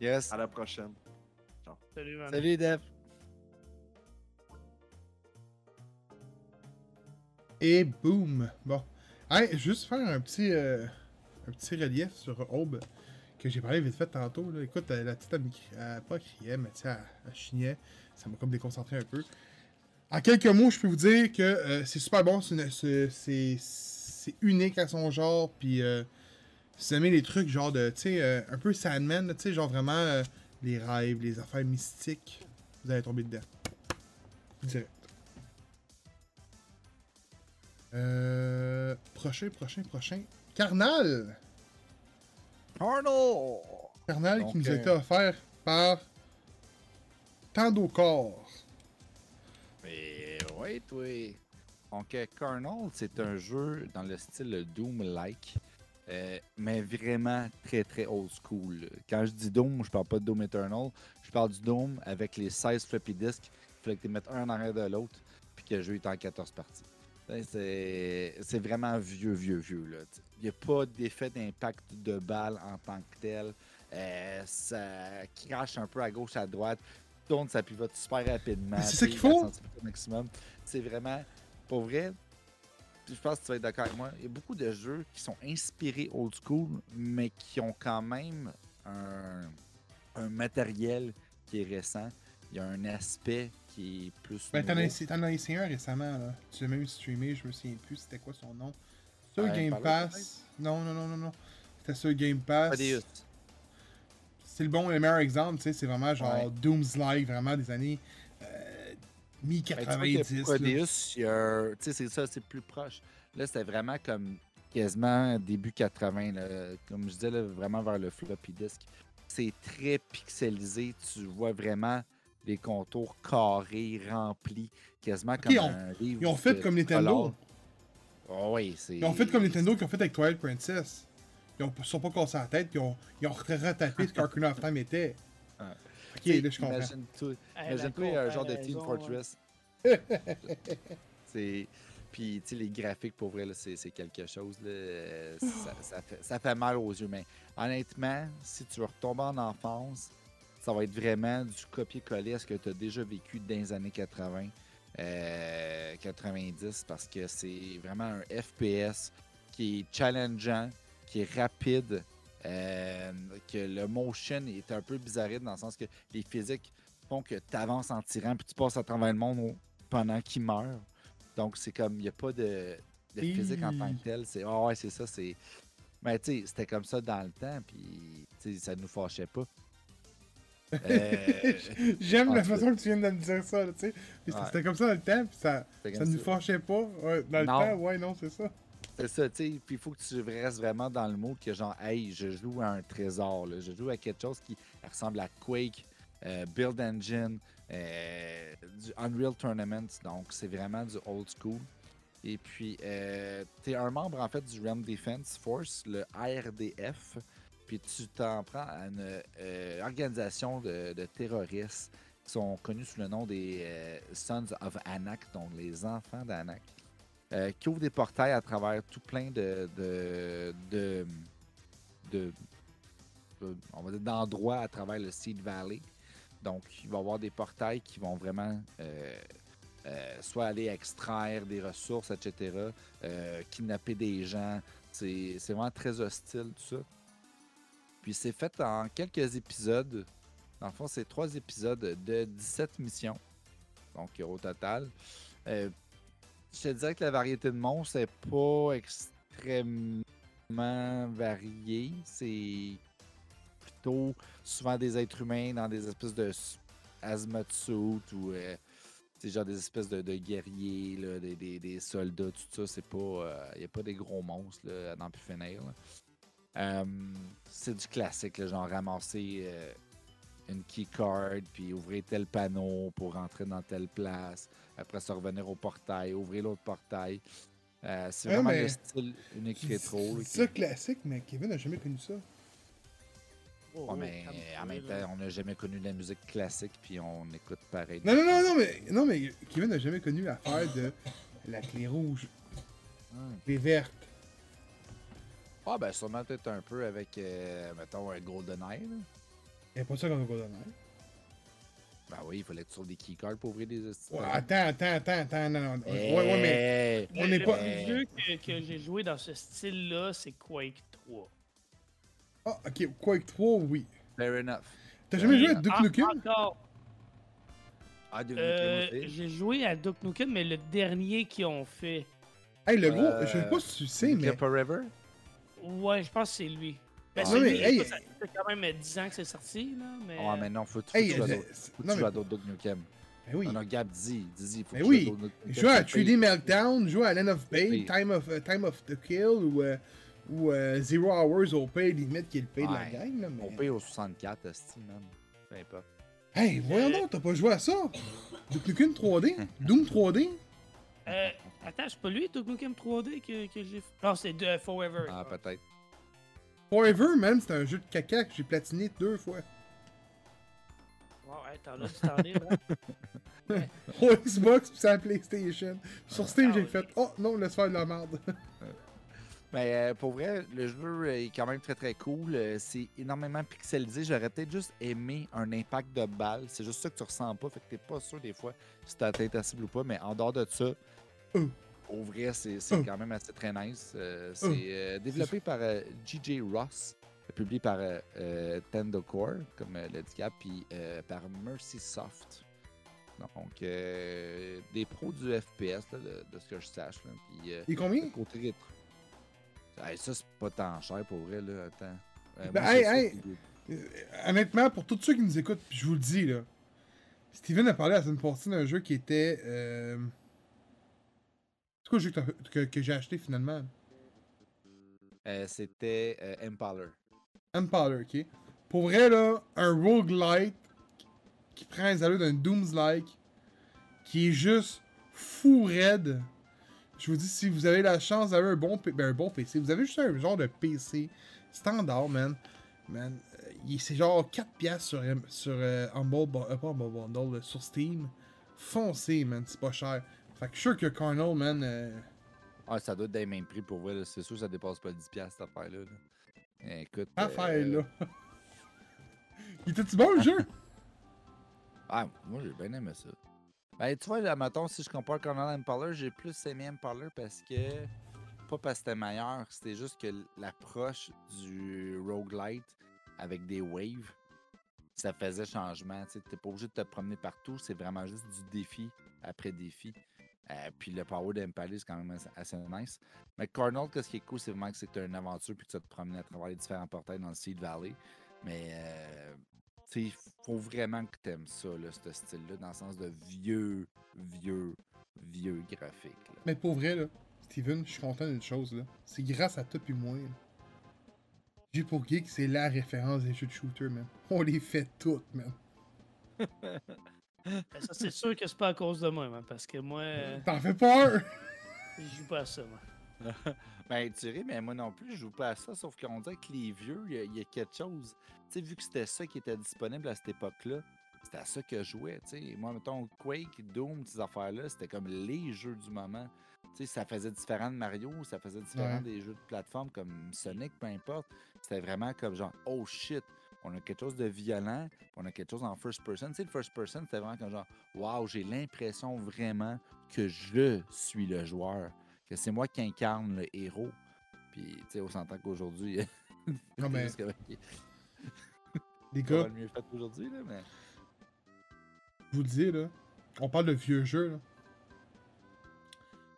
Yes. À la prochaine. Salut, man. Salut, Dev. Et boum! Bon. Hey, juste faire un petit, euh, un petit relief sur Aube que j'ai parlé vite fait tantôt. Là. Écoute, euh, la petite, elle, elle pas criait, mais elle, chignait. Ça m'a comme déconcentré un peu. En quelques mots, je peux vous dire que euh, c'est super bon. c'est unique à son genre. Puis, euh, si vous aimez les trucs genre de, tu sais, euh, un peu Sandman, tu sais, genre vraiment euh, les rêves, les affaires mystiques, vous allez tomber dedans. Direct. Euh, prochain, prochain, prochain. Carnal! Arnold! Carnal Donc, qui nous a été offert par Tando Corps. Mais ouais, toi. Donc, euh, Carnal, c'est un jeu dans le style Doom-like, euh, mais vraiment très très old school. Quand je dis Doom, je parle pas de Doom Eternal, je parle du Doom avec les 16 floppy disks. Il fallait que tu mettes un en arrière de l'autre, puis que le jeu est en 14 parties. Ben, C'est vraiment vieux, vieux, vieux. là. Il n'y a pas d'effet d'impact de balle en tant que tel. Euh, ça crache un peu à gauche, à droite. Tourne, ça pivote super rapidement. C'est ça qu'il faut. maximum. C'est vraiment, pour vrai, je pense que tu vas être d'accord avec moi, il y a beaucoup de jeux qui sont inspirés old school, mais qui ont quand même un, un matériel qui est récent. Il y a un aspect qui est plus. Ben, t'en as, essayé- un récemment, là. Tu l'as même streamé, je me souviens plus c'était quoi son nom. Sur Ouais, Game Pass. Non, non, non, non, non. C'était sur Game Pass. C'est le bon, le meilleur exemple, tu sais, c'est vraiment genre Ouais. Dooms-like, vraiment des années euh, Ben, tu vois que mi-90. là. Prodeus, il y a un- tu sais, c'est ça, c'est plus proche. Là, c'était vraiment comme quasiment début 80, là, comme je disais, là, vraiment vers le floppy disk. C'est très pixelisé, tu vois vraiment les contours carrés, remplis, quasiment comme ils ont- un livre. Ils ont fait comme Nintendo. Ah oui, c'est. Ils ont fait comme Nintendo qui ont fait avec Twilight Princess. Ils ont, se sont pas cassés la tête, puis ils ont, ils ont retapé ce qu'Ocarina of Time était. Ouais. Ok, là je comprends. Imagine-toi imagine-toi, la un genre de Team comparaison, Fortress. c'est. Puis, tu sais, les graphiques, pour vrai, là, c'est c'est quelque chose. là, euh, ça, ça fait, ça fait mal aux yeux. Mais honnêtement, si tu veux retomber en enfance, ça va être vraiment du copier-coller à ce que tu as déjà vécu dans les années 80, euh, 90, parce que c'est vraiment un FPS qui est challengeant, qui est rapide, euh, que le motion est un peu bizarre dans le sens que les physiques font que tu avances en tirant puis tu passes à travers le monde pendant qu'il meurt. Donc c'est comme il n'y a pas de, de physique en tant que tel. C'est ah ouais, c'est ça, c'est. Mais tu sais, c'était comme ça dans le temps, puis ça nous fâchait pas. Euh, J'aime la façon que tu viens de me dire ça, tu sais. C'était- Ouais. Comme ça dans le temps, puis ça, ça nous fâchait pas. Ouais, dans le Non. temps, ouais, non, c'est ça. C'est ça, tu sais. Puis il faut que tu restes vraiment dans le mot que genre, hey, je joue à un trésor, là. je joue à quelque chose qui ressemble à Quake, euh, Build Engine, euh, du Unreal Tournament. Donc c'est vraiment du old school. Et puis, tu es un membre en fait du Realm Defense Force, le ARDF. Tu t'en prends à une euh, organisation de, terroristes qui sont connus sous le nom des euh, Sons of Anak, donc les enfants d'Anak euh, qui ouvre des portails à travers tout plein de, on va dire d'endroits à travers le Seed Valley. Donc, il va y avoir des portails qui vont vraiment soit aller extraire des ressources, etc., kidnapper des gens. C'est vraiment très hostile, tout ça. Puis c'est fait en quelques épisodes. Dans le fond, c'est trois épisodes de 17 missions. Donc, au total. Euh, je te dirais que la variété de monstres n'est pas extrêmement variée. C'est plutôt souvent des êtres humains dans des espèces de suit ou euh, c'est genre des espèces de, guerriers, des, soldats, tout ça. C'est pas. Il n'y a pas des gros monstres là, n'en plus. Euh, c'est du classique, là, genre ramasser euh, une keycard, puis ouvrir tel panneau pour rentrer dans telle place. Après ça, revenir au portail, ouvrir l'autre portail. Euh, c'est Ouais, vraiment mais le style unique rétro. C'est qui- ça classique, mais Kevin n'a jamais connu ça. Oh, Ouais, mais en même temps, on n'a jamais connu de la musique classique, puis on écoute pareil. Non, non, non, non, mais, non, mais Kevin n'a jamais connu l'affaire de la clé rouge, Hmm. clé verte. Ah, ben sûrement peut-être un peu avec, euh, mettons, un GoldenEye. là. Il n'y a pas ça comme GoldenEye. Ben oui, il fallait que tu trouves des keycards pour ouvrir des Ouais, attends, attends, attends, attends, non, non. Hey! Ouais, ouais, mais. Le, On n'est le pas- plus vieux que, que j'ai joué dans ce style-là, c'est Quake 3. Ah, ok, Quake 3, oui. Fair enough. T'as jamais joué à Ah, Duke Nukem? Encore. Ah, Duke Euh, Nukem aussi. j'ai joué à Duke Nukem, mais le dernier qu'ils ont fait. Hey, le gros, Euh, je sais pas si tu sais, mais. Forever? Ouais, je pense que c'est lui. Ben, Ah, c'est non, mais, lui, hey, écoute, ça fait quand même 10 ans que c'est sorti, là, mais... Ah, mais non, faut, Hey, que tu joues à je- d'autres. Duke Nukem. Ben oui. Ah non, Gab, dis, dis, faut Ben que oui. tu joues à d'autres Duke Jouer à Nukem. 3D Meltdown, jouer à Land of Pain. Time of, Time of the Kill ou, euh, Ou euh, Zero Hours au pay, limite, qui est le pay de la Ouais. gang. Là, mais... On paye au 64, esti, man. Peu importe. Hey, voyons donc, t'as pas joué à ça? Duke Nukem 3D? Doom 3D? Euh, attends, c'est pas lui, Duke Nukem 3D que, que j'ai fait? Non, c'est de Forever. Ah, peut-être. Forever, man, c'est un jeu de caca que j'ai platiné deux fois. Ouais, ouais, t'en as du temps libre. hein. Au Xbox pis sur la PlayStation. Sur Steam, Ah j'ai oui. fait Oh non, laisse faire de la merde. Mais euh, pour vrai, le jeu euh, est quand même très très cool. Euh, c'est énormément pixelisé. J'aurais peut-être juste aimé un impact de balle. C'est juste ça que tu ressens pas. Fait que t'es pas sûr des fois si t'as atteint ta cible ou pas. Mais en dehors de ça, Au vrai, c'est quand même assez très nice. Euh, c'est euh, développé par euh, GJ Ross, publié par euh, Tendocore, comme l'a dit puis par Mercy Soft. Donc, euh, des pros du FPS, là, de, de ce que je sache. Là. Puis, euh, Et combien? le côté rétro. Hey, ça, c'est pas tant cher pour vrai, là. Attends. Euh, Ben, moi, hey, hey. qui- Honnêtement, pour tous ceux qui nous écoutent, puis je vous le dis, là. Steven a parlé la semaine passée d'un jeu qui était. C'est quoi le jeu que, que- que j'ai acheté finalement? Euh, C'était euh, Impaler. Empire, ok? Pour vrai, là, un roguelite qui prend les allures d'un Dooms-like, qui est juste fou raide. Je vous dis, si vous avez la chance d'avoir un bon, ben, un bon PC, vous avez juste un genre de PC standard, man. Man, euh, c'est genre 4 piastres sur, sur euh, Humble, Bun- euh, pas Humble Bundle, sur Steam. Foncez, man, c'est pas cher. Fait que je suis sûr que Carnal, man, euh, Ah, ça doit être des mêmes prix pour vrai. C'est sûr que ça dépasse pas 10$ cette affaire-là. là. Écoute. affaire, euh, là. il était-tu bon, le jeu? Ah, moi, j'ai bien aimé ça. Ben, tu vois, là, mettons, si je compare Conan Impaler, j'ai plus aimé Impaler parce que. Pas parce que c'était meilleur, c'était juste que l'approche du roguelite avec des waves, ça faisait changement. Tu n'es pas obligé de te promener partout, c'est vraiment juste du défi après défi. Euh, puis le power d'Impaler, c'est quand même assez, nice. Mais Cardinal, ce qui est cool, c'est vraiment que c'est une aventure puis que tu vas te promener à travers les différents portails dans le Seed Valley. Mais euh, il faut vraiment que tu aimes ça, là, ce style-là, dans le sens de vieux, vieux, vieux graphique. là. Mais pour vrai, là, Steven, je suis content d'une chose, là. C'est grâce à toi puis moi. J'ai pour Geek, c'est la référence des jeux de shooter, man. On les fait toutes, man. Ben, ça, c'est sûr que c'est pas à cause de moi, man, parce que moi, euh, T'en fais peur! je joue pas à ça, moi. Ben, tu ris, mais moi non plus, je joue pas à ça, sauf qu'on dirait que les vieux, il y, a- il y a quelque chose. Tu sais, vu que c'était ça qui était disponible à cette époque-là, c'était à ça que je jouais, tu sais. Moi, mettons, Quake, Doom, ces affaires-là, c'était comme les jeux du moment. Tu sais, ça faisait différent de Mario, ça faisait différent Ouais. des jeux de plateforme comme Sonic, peu importe. C'était vraiment comme genre, oh shit, on a quelque chose de violent, on a quelque chose en first person. Tu sais, le first person, c'était vraiment comme genre, wow, j'ai l'impression vraiment que je suis le joueur, que c'est moi qui incarne le héros. Puis, tu sais, on s'entend qu'aujourd'hui, Non, mais, les gars, le mieux fait aujourd'hui, là, mais. je vous le dis, là. On parle de vieux jeux, là.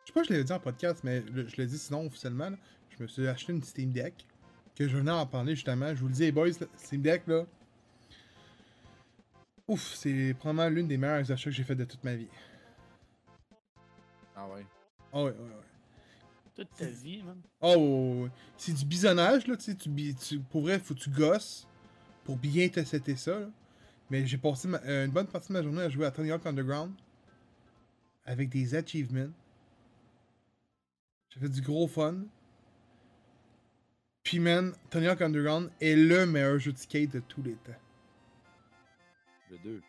Je sais pas je l'avais dit en podcast, mais je le dis sinon officiellement, là. Je me suis acheté une Steam Deck. Que je venais en parler justement. Je vous le dis, les boys, Steam Deck, là. Ouf, c'est probablement l'une des meilleures achats que j'ai fait de toute ma vie. Ah ouais. Ah ouais, ouais, ouais. Toute ta vie, man. Oh, ouais, ouais, ouais. c'est du bisonnage, là, tu sais, tu, pour vrai, faut que tu gosses pour bien te setter ça, là. Mais j'ai passé ma- euh, une bonne partie de ma journée à jouer à Tony Hawk Underground avec des achievements. J'ai fait du gros fun. Puis, man, Tony Hawk Underground est le meilleur jeu de skate de tous les temps. Le 2.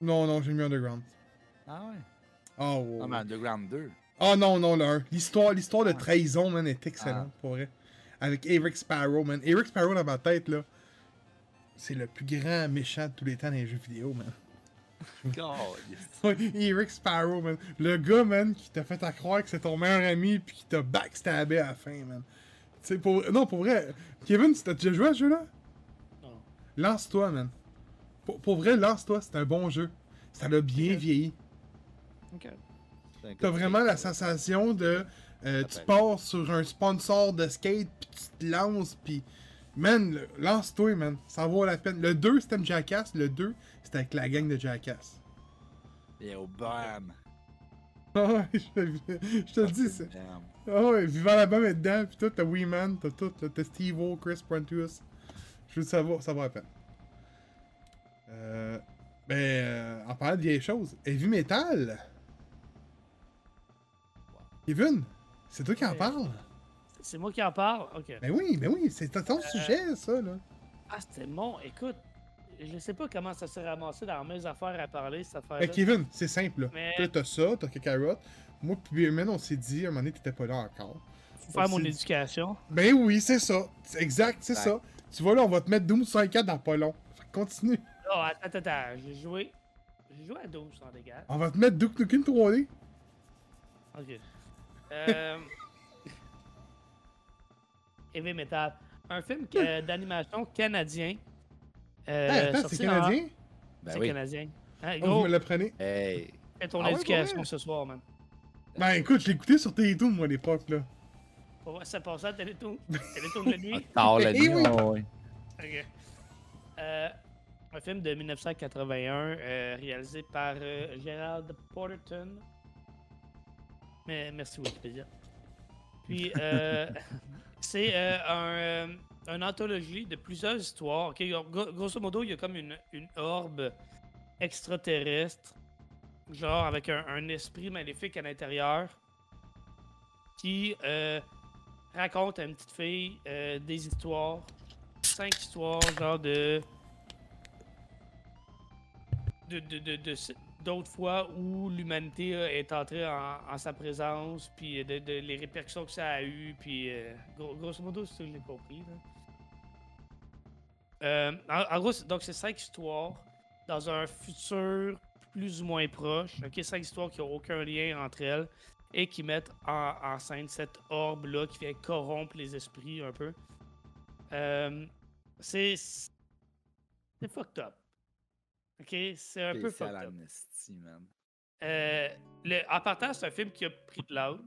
Non, non, j'ai mis Underground. Ah ouais? Oh, ouais, Non, mais Underground 2. Ah non, non, le 1. L'histoire, l'histoire de Ah. trahison, man, est excellente, pour vrai. Avec Eric Sparrow, man. Eric Sparrow, dans ma tête, là, c'est le plus grand méchant de tous les temps dans les jeux vidéo, man. Ouais, Eric Sparrow, man. Le gars, man, qui t'a fait à croire que c'est ton meilleur ami, puis qui t'a backstabé à la fin, man. Sais, pour... Non, pour vrai, Kevin, tu t'as déjà joué à ce jeu-là? Non. Lance-toi, man. Pour, pour vrai, lance-toi, c'est un bon jeu. Ça l'a bien vieilli. Ok. T'as vraiment la sensation de. euh, tu pars sur un sponsor de skate, puis tu te lances, puis. Man, le- lance-toi, man. Ça vaut la peine. Le 2, c'était Jackass. Le 2, c'était avec la gang de Jackass. Et au bam. Ah ouais, je, je te le dis, c'est. Ah ouais, Vivant la bombe est dedans, pis tout, t'as Weeman, t'as tout, t'as Steve-O, Chris Prentice. Je veux savoir, ça vaut la peine. Euh. Ben, euh, en parlant de vieilles choses, Heavy Metal? Kevin, c'est toi qui en parles? C'est moi qui en parle? Ok. Ben oui, ben oui, c'est ton sujet, ça, là. Ah, c'était mon. Écoute, je sais pas comment ça s'est ramassé dans mes affaires à parler, cette affaire Ben, Kevin, c'est simple, là. Mais- Toi, t'as ça, t'as Kakarot. Moi, puis Beerman, on s'est dit, à un moment donné, t'étais pas là encore. Faut faire mon éducation. Ben oui, c'est ça. Exact, c'est ça. Tu vois, là, on va te mettre Doom 64 dans pas long. Fait que continue. Oh, attends, attends, attends. J'ai joué. J'ai joué à 12 sans dégâts. On va te mettre Duke Nukem 3D. Ok. Euh... Heavy Metal. Un film que- d'animation canadien. Euh, Hey, attends, c'est en- canadien? Ben C'est oui. canadien. Hein, Oh, vous gros, me l'apprenez? Hey. fais ton Ah ouais, éducation ce soir, man. Ben écoute, je écouté sur Télétoon, moi, à l'époque, là. Pour voir si ça passait à Télétoon. Télétoon de nuit. Tard la Eh nuit, oui. ouais, ouais. Ok. Euh, un film de 1981 euh, réalisé par euh, Gerald Porterton. Mais, merci Wikipédia. Puis, euh, c'est euh, un, euh, une anthologie de plusieurs histoires. Grosso modo, il y a comme une, une orbe extraterrestre, genre avec un, esprit maléfique à l'intérieur, qui euh, raconte à une petite fille euh, des histoires cinq histoires, genre de. de, de, de, de d'autres fois où l'humanité euh, est entrée en, sa présence, puis de, les répercussions que ça a eu, puis gros- grosso modo, c'est ça que compris. Euh, en, gros, donc c'est cinq histoires dans un futur plus ou moins proche. Ok, cinq histoires qui n'ont aucun lien entre elles et qui mettent en, en scène cette orbe-là qui vient corrompre les esprits un peu. Euh, c'est. C'est fucked up. Ok? C'est un peu fucked up. Man. Euh, le- en partant, c'est un film qui a pris de l'âge.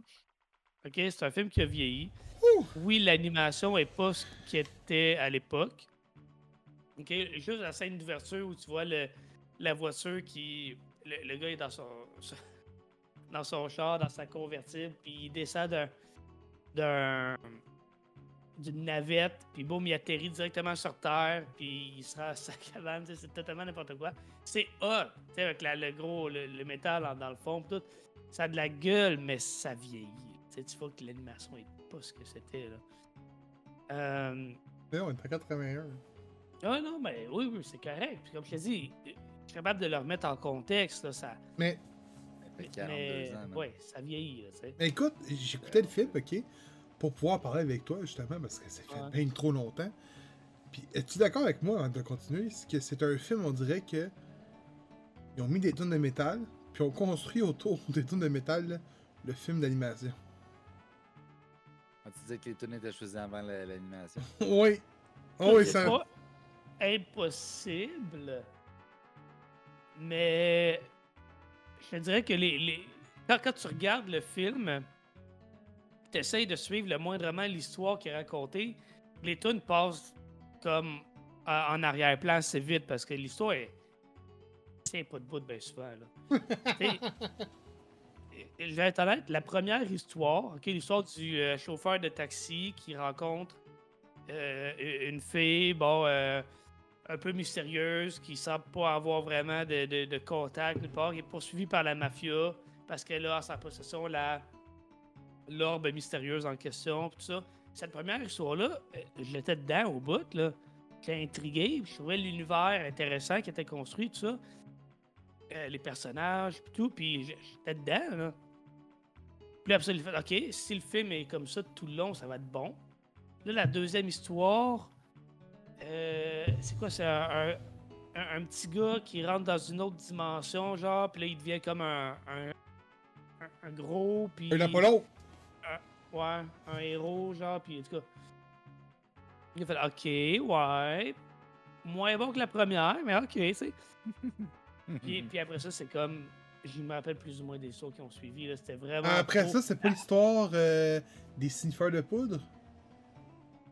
Ok? C'est un film qui a vieilli. Oui, l'animation est pas ce qu'elle était à l'époque. Ok? Juste la scène d'ouverture où tu vois le, la voiture qui. Le, le gars est dans son, dans son char, dans sa convertible, puis il descend d'un. d'un d'une navette, puis boum, il atterrit directement sur Terre, puis il sera à sa cabane, c'est totalement n'importe quoi. C'est hot, tu sais, avec la- le gros, le, le métal dans le fond, pis tout. Ça a de la gueule, mais ça vieillit. Tu sais, tu vois que l'animation est pas ce que c'était, là. Euh... On est en 81. Ah non, mais oui, oui, c'est correct. Puis comme je te dis, je suis capable de le remettre en contexte, là, ça... Mais, Ça fait 42 mais, ans, ouais, ça vieillit, là, mais écoute, j'écoutais le film, ok, pour pouvoir parler avec toi, justement, parce que ça fait Ouais. bien trop longtemps. Puis, es-tu d'accord avec moi, avant de continuer, c'est que c'est un film, on dirait que. Ils ont mis des tonnes de métal, puis ont construit autour des tonnes de métal là, le film d'animation. Ah, tu disais que les tunes étaient choisies avant la- l'animation. oui. Oh, oui, c'est ça. pas impossible, mais je te dirais que les, les- Quand, quand tu regardes le film, tu essaies de suivre le moindrement l'histoire qui est racontée, les tunes passent comme euh, en arrière-plan assez vite parce que l'histoire est. C'est pas de bout bien souvent. Je vais être honnête, la première histoire, ok, l'histoire du euh, chauffeur de taxi qui rencontre euh, une fille, bon, euh, un peu mystérieuse, qui semble pas avoir vraiment de, de- contact nulle part, qui est poursuivie par la mafia parce qu'elle a sa possession la l'orbe mystérieuse en question, tout ça. Cette première histoire-là, euh, je l'étais dedans au bout, là. J'étais intrigué, je trouvais l'univers intéressant qui était construit, tout ça. Euh, les personnages, tout, puis j'étais dedans, là. Puis après ça, fait, OK, si le film est comme ça tout le long, ça va être bon. Là, la deuxième histoire, euh, c'est quoi? C'est un, un- petit gars qui rentre dans une autre dimension, genre, puis là, il devient comme un, un, un- gros, puis... Un Apollo. Ouais, un héros, genre, puis en tout cas. Il a fait, OK, ouais. Moins bon que la première, mais OK, tu sais. Puis, puis après ça, c'est comme. Je me rappelle plus ou moins des sauts qui ont suivi, là. C'était vraiment. Après trop- ça, c'est pas l'histoire euh, des sniffeurs de poudre?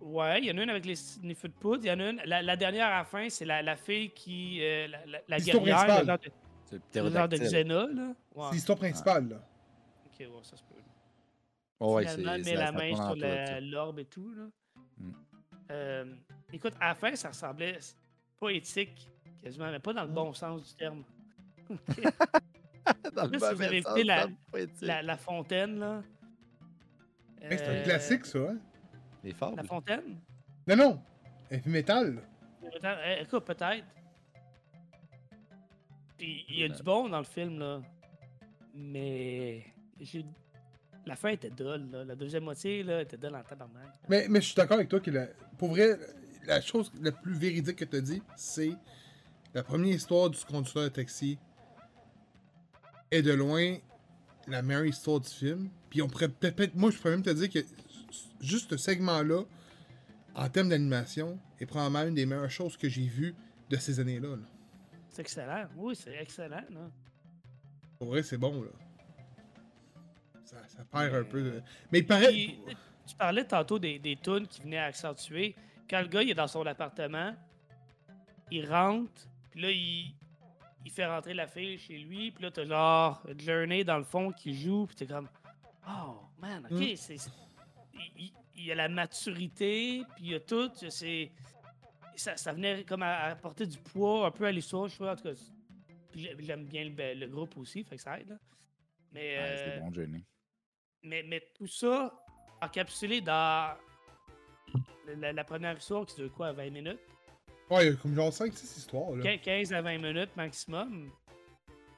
Ouais, il y en a une avec les sniffs de poudre. Il y en a une. La, la dernière à la fin, c'est la, la fille qui. euh, la la, guerrière, genre de, C'est le de. Xena, là. Ouais. C'est l'histoire principale, là. ouais, ça se peut. Oh, ouais, Finalement, c'est- met la main sur l'orbe et tout. Là. Mm. Euh, écoute, à la fin, ça ressemblait poétique, quasiment, mais pas dans le Mm. bon sens du terme. Dans le Là, si vous avez sens, écouté la- La, la fontaine, là. Hey, c'est un Euh, classique, ça, hein? Les fables. La fontaine? Non, non! Heavy Metal! Attends, eh, Écoute, peut-être. Puis, Il y a du bon dans le film, là. Mais. j'ai- La fin était dull, là. La deuxième moitié, là, était dull en tabarnak. Mais, mais je suis d'accord avec toi que, la- pour vrai, la chose la plus véridique que tu as dit, c'est la première histoire du conducteur de taxi est de loin la meilleure histoire du film. Puis on pourrait peut-être, moi je pourrais même te dire que juste ce segment-là, en termes d'animation, est probablement une des meilleures choses que j'ai vues de ces années-là. là. C'est excellent. Oui, c'est excellent, là. Pour vrai, c'est bon, là. Ça, ça perd un peu de... Mais il paraît... Puis, tu parlais tantôt des, des tunes qui venaient accentuer. Quand le gars il est dans son appartement, il rentre, puis là, il, il fait rentrer la fille chez lui, puis là, t'as genre Journey dans le fond qui joue, puis t'es comme Oh, man, ok, Mm. c'est. Il, y a la maturité, puis il y a tout. C'est. Ça, ça venait comme à, à apporter du poids un peu à l'histoire, je trouve, en tout cas. J'aime bien le, le groupe aussi, fait que ça aide, là. Mais. Ouais, euh, bon, mais, mais tout ça encapsulé dans la, la première histoire qui dure quoi, 20 minutes? Ouais, il y a comme genre 5-6 histoires, là. Quin- 15 à 20 minutes maximum.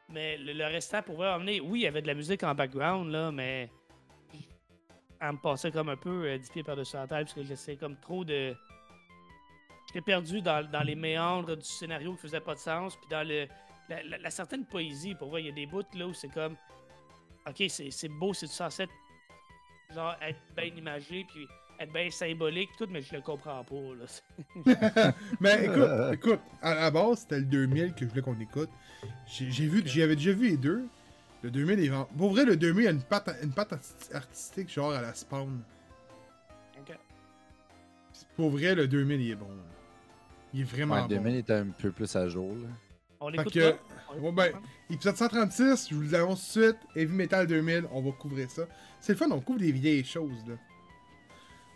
Mais le, le restant pouvait emmener. Oui, il y avait de la musique en background, là, mais. Elle me passait comme un peu euh, 10 pieds par-dessus la tête parce que j'essayais comme trop de. J'étais perdu dans, dans les méandres du scénario qui faisait pas de sens, puis dans le, la, certaine poésie. Pour voir, il y a des bouts là où c'est comme. Ok, c'est beau, c'est censé être. Être bien imagé, puis être bien symbolique, tout, mais je le comprends pas, là. Mais écoute, écoute, à la base, c'était le 2000 que je voulais qu'on écoute. J'ai j'ai vu, j'y avais déjà vu les deux. Le 2000 est vraiment... Pour vrai, le 2000 a une patte, une patte arti- artistique genre à la Spawn. Ok. Pour vrai, le 2000 il est bon. là. Il est vraiment Ouais, bon. 2000 est un peu plus à jour. Là. On Fait l'écoute que- pas? On Ouais, ben? Épisode 136, je vous l'annonce tout de suite. Heavy Metal 2000, on va couvrir ça. C'est le fun, on couvre des vieilles choses, là.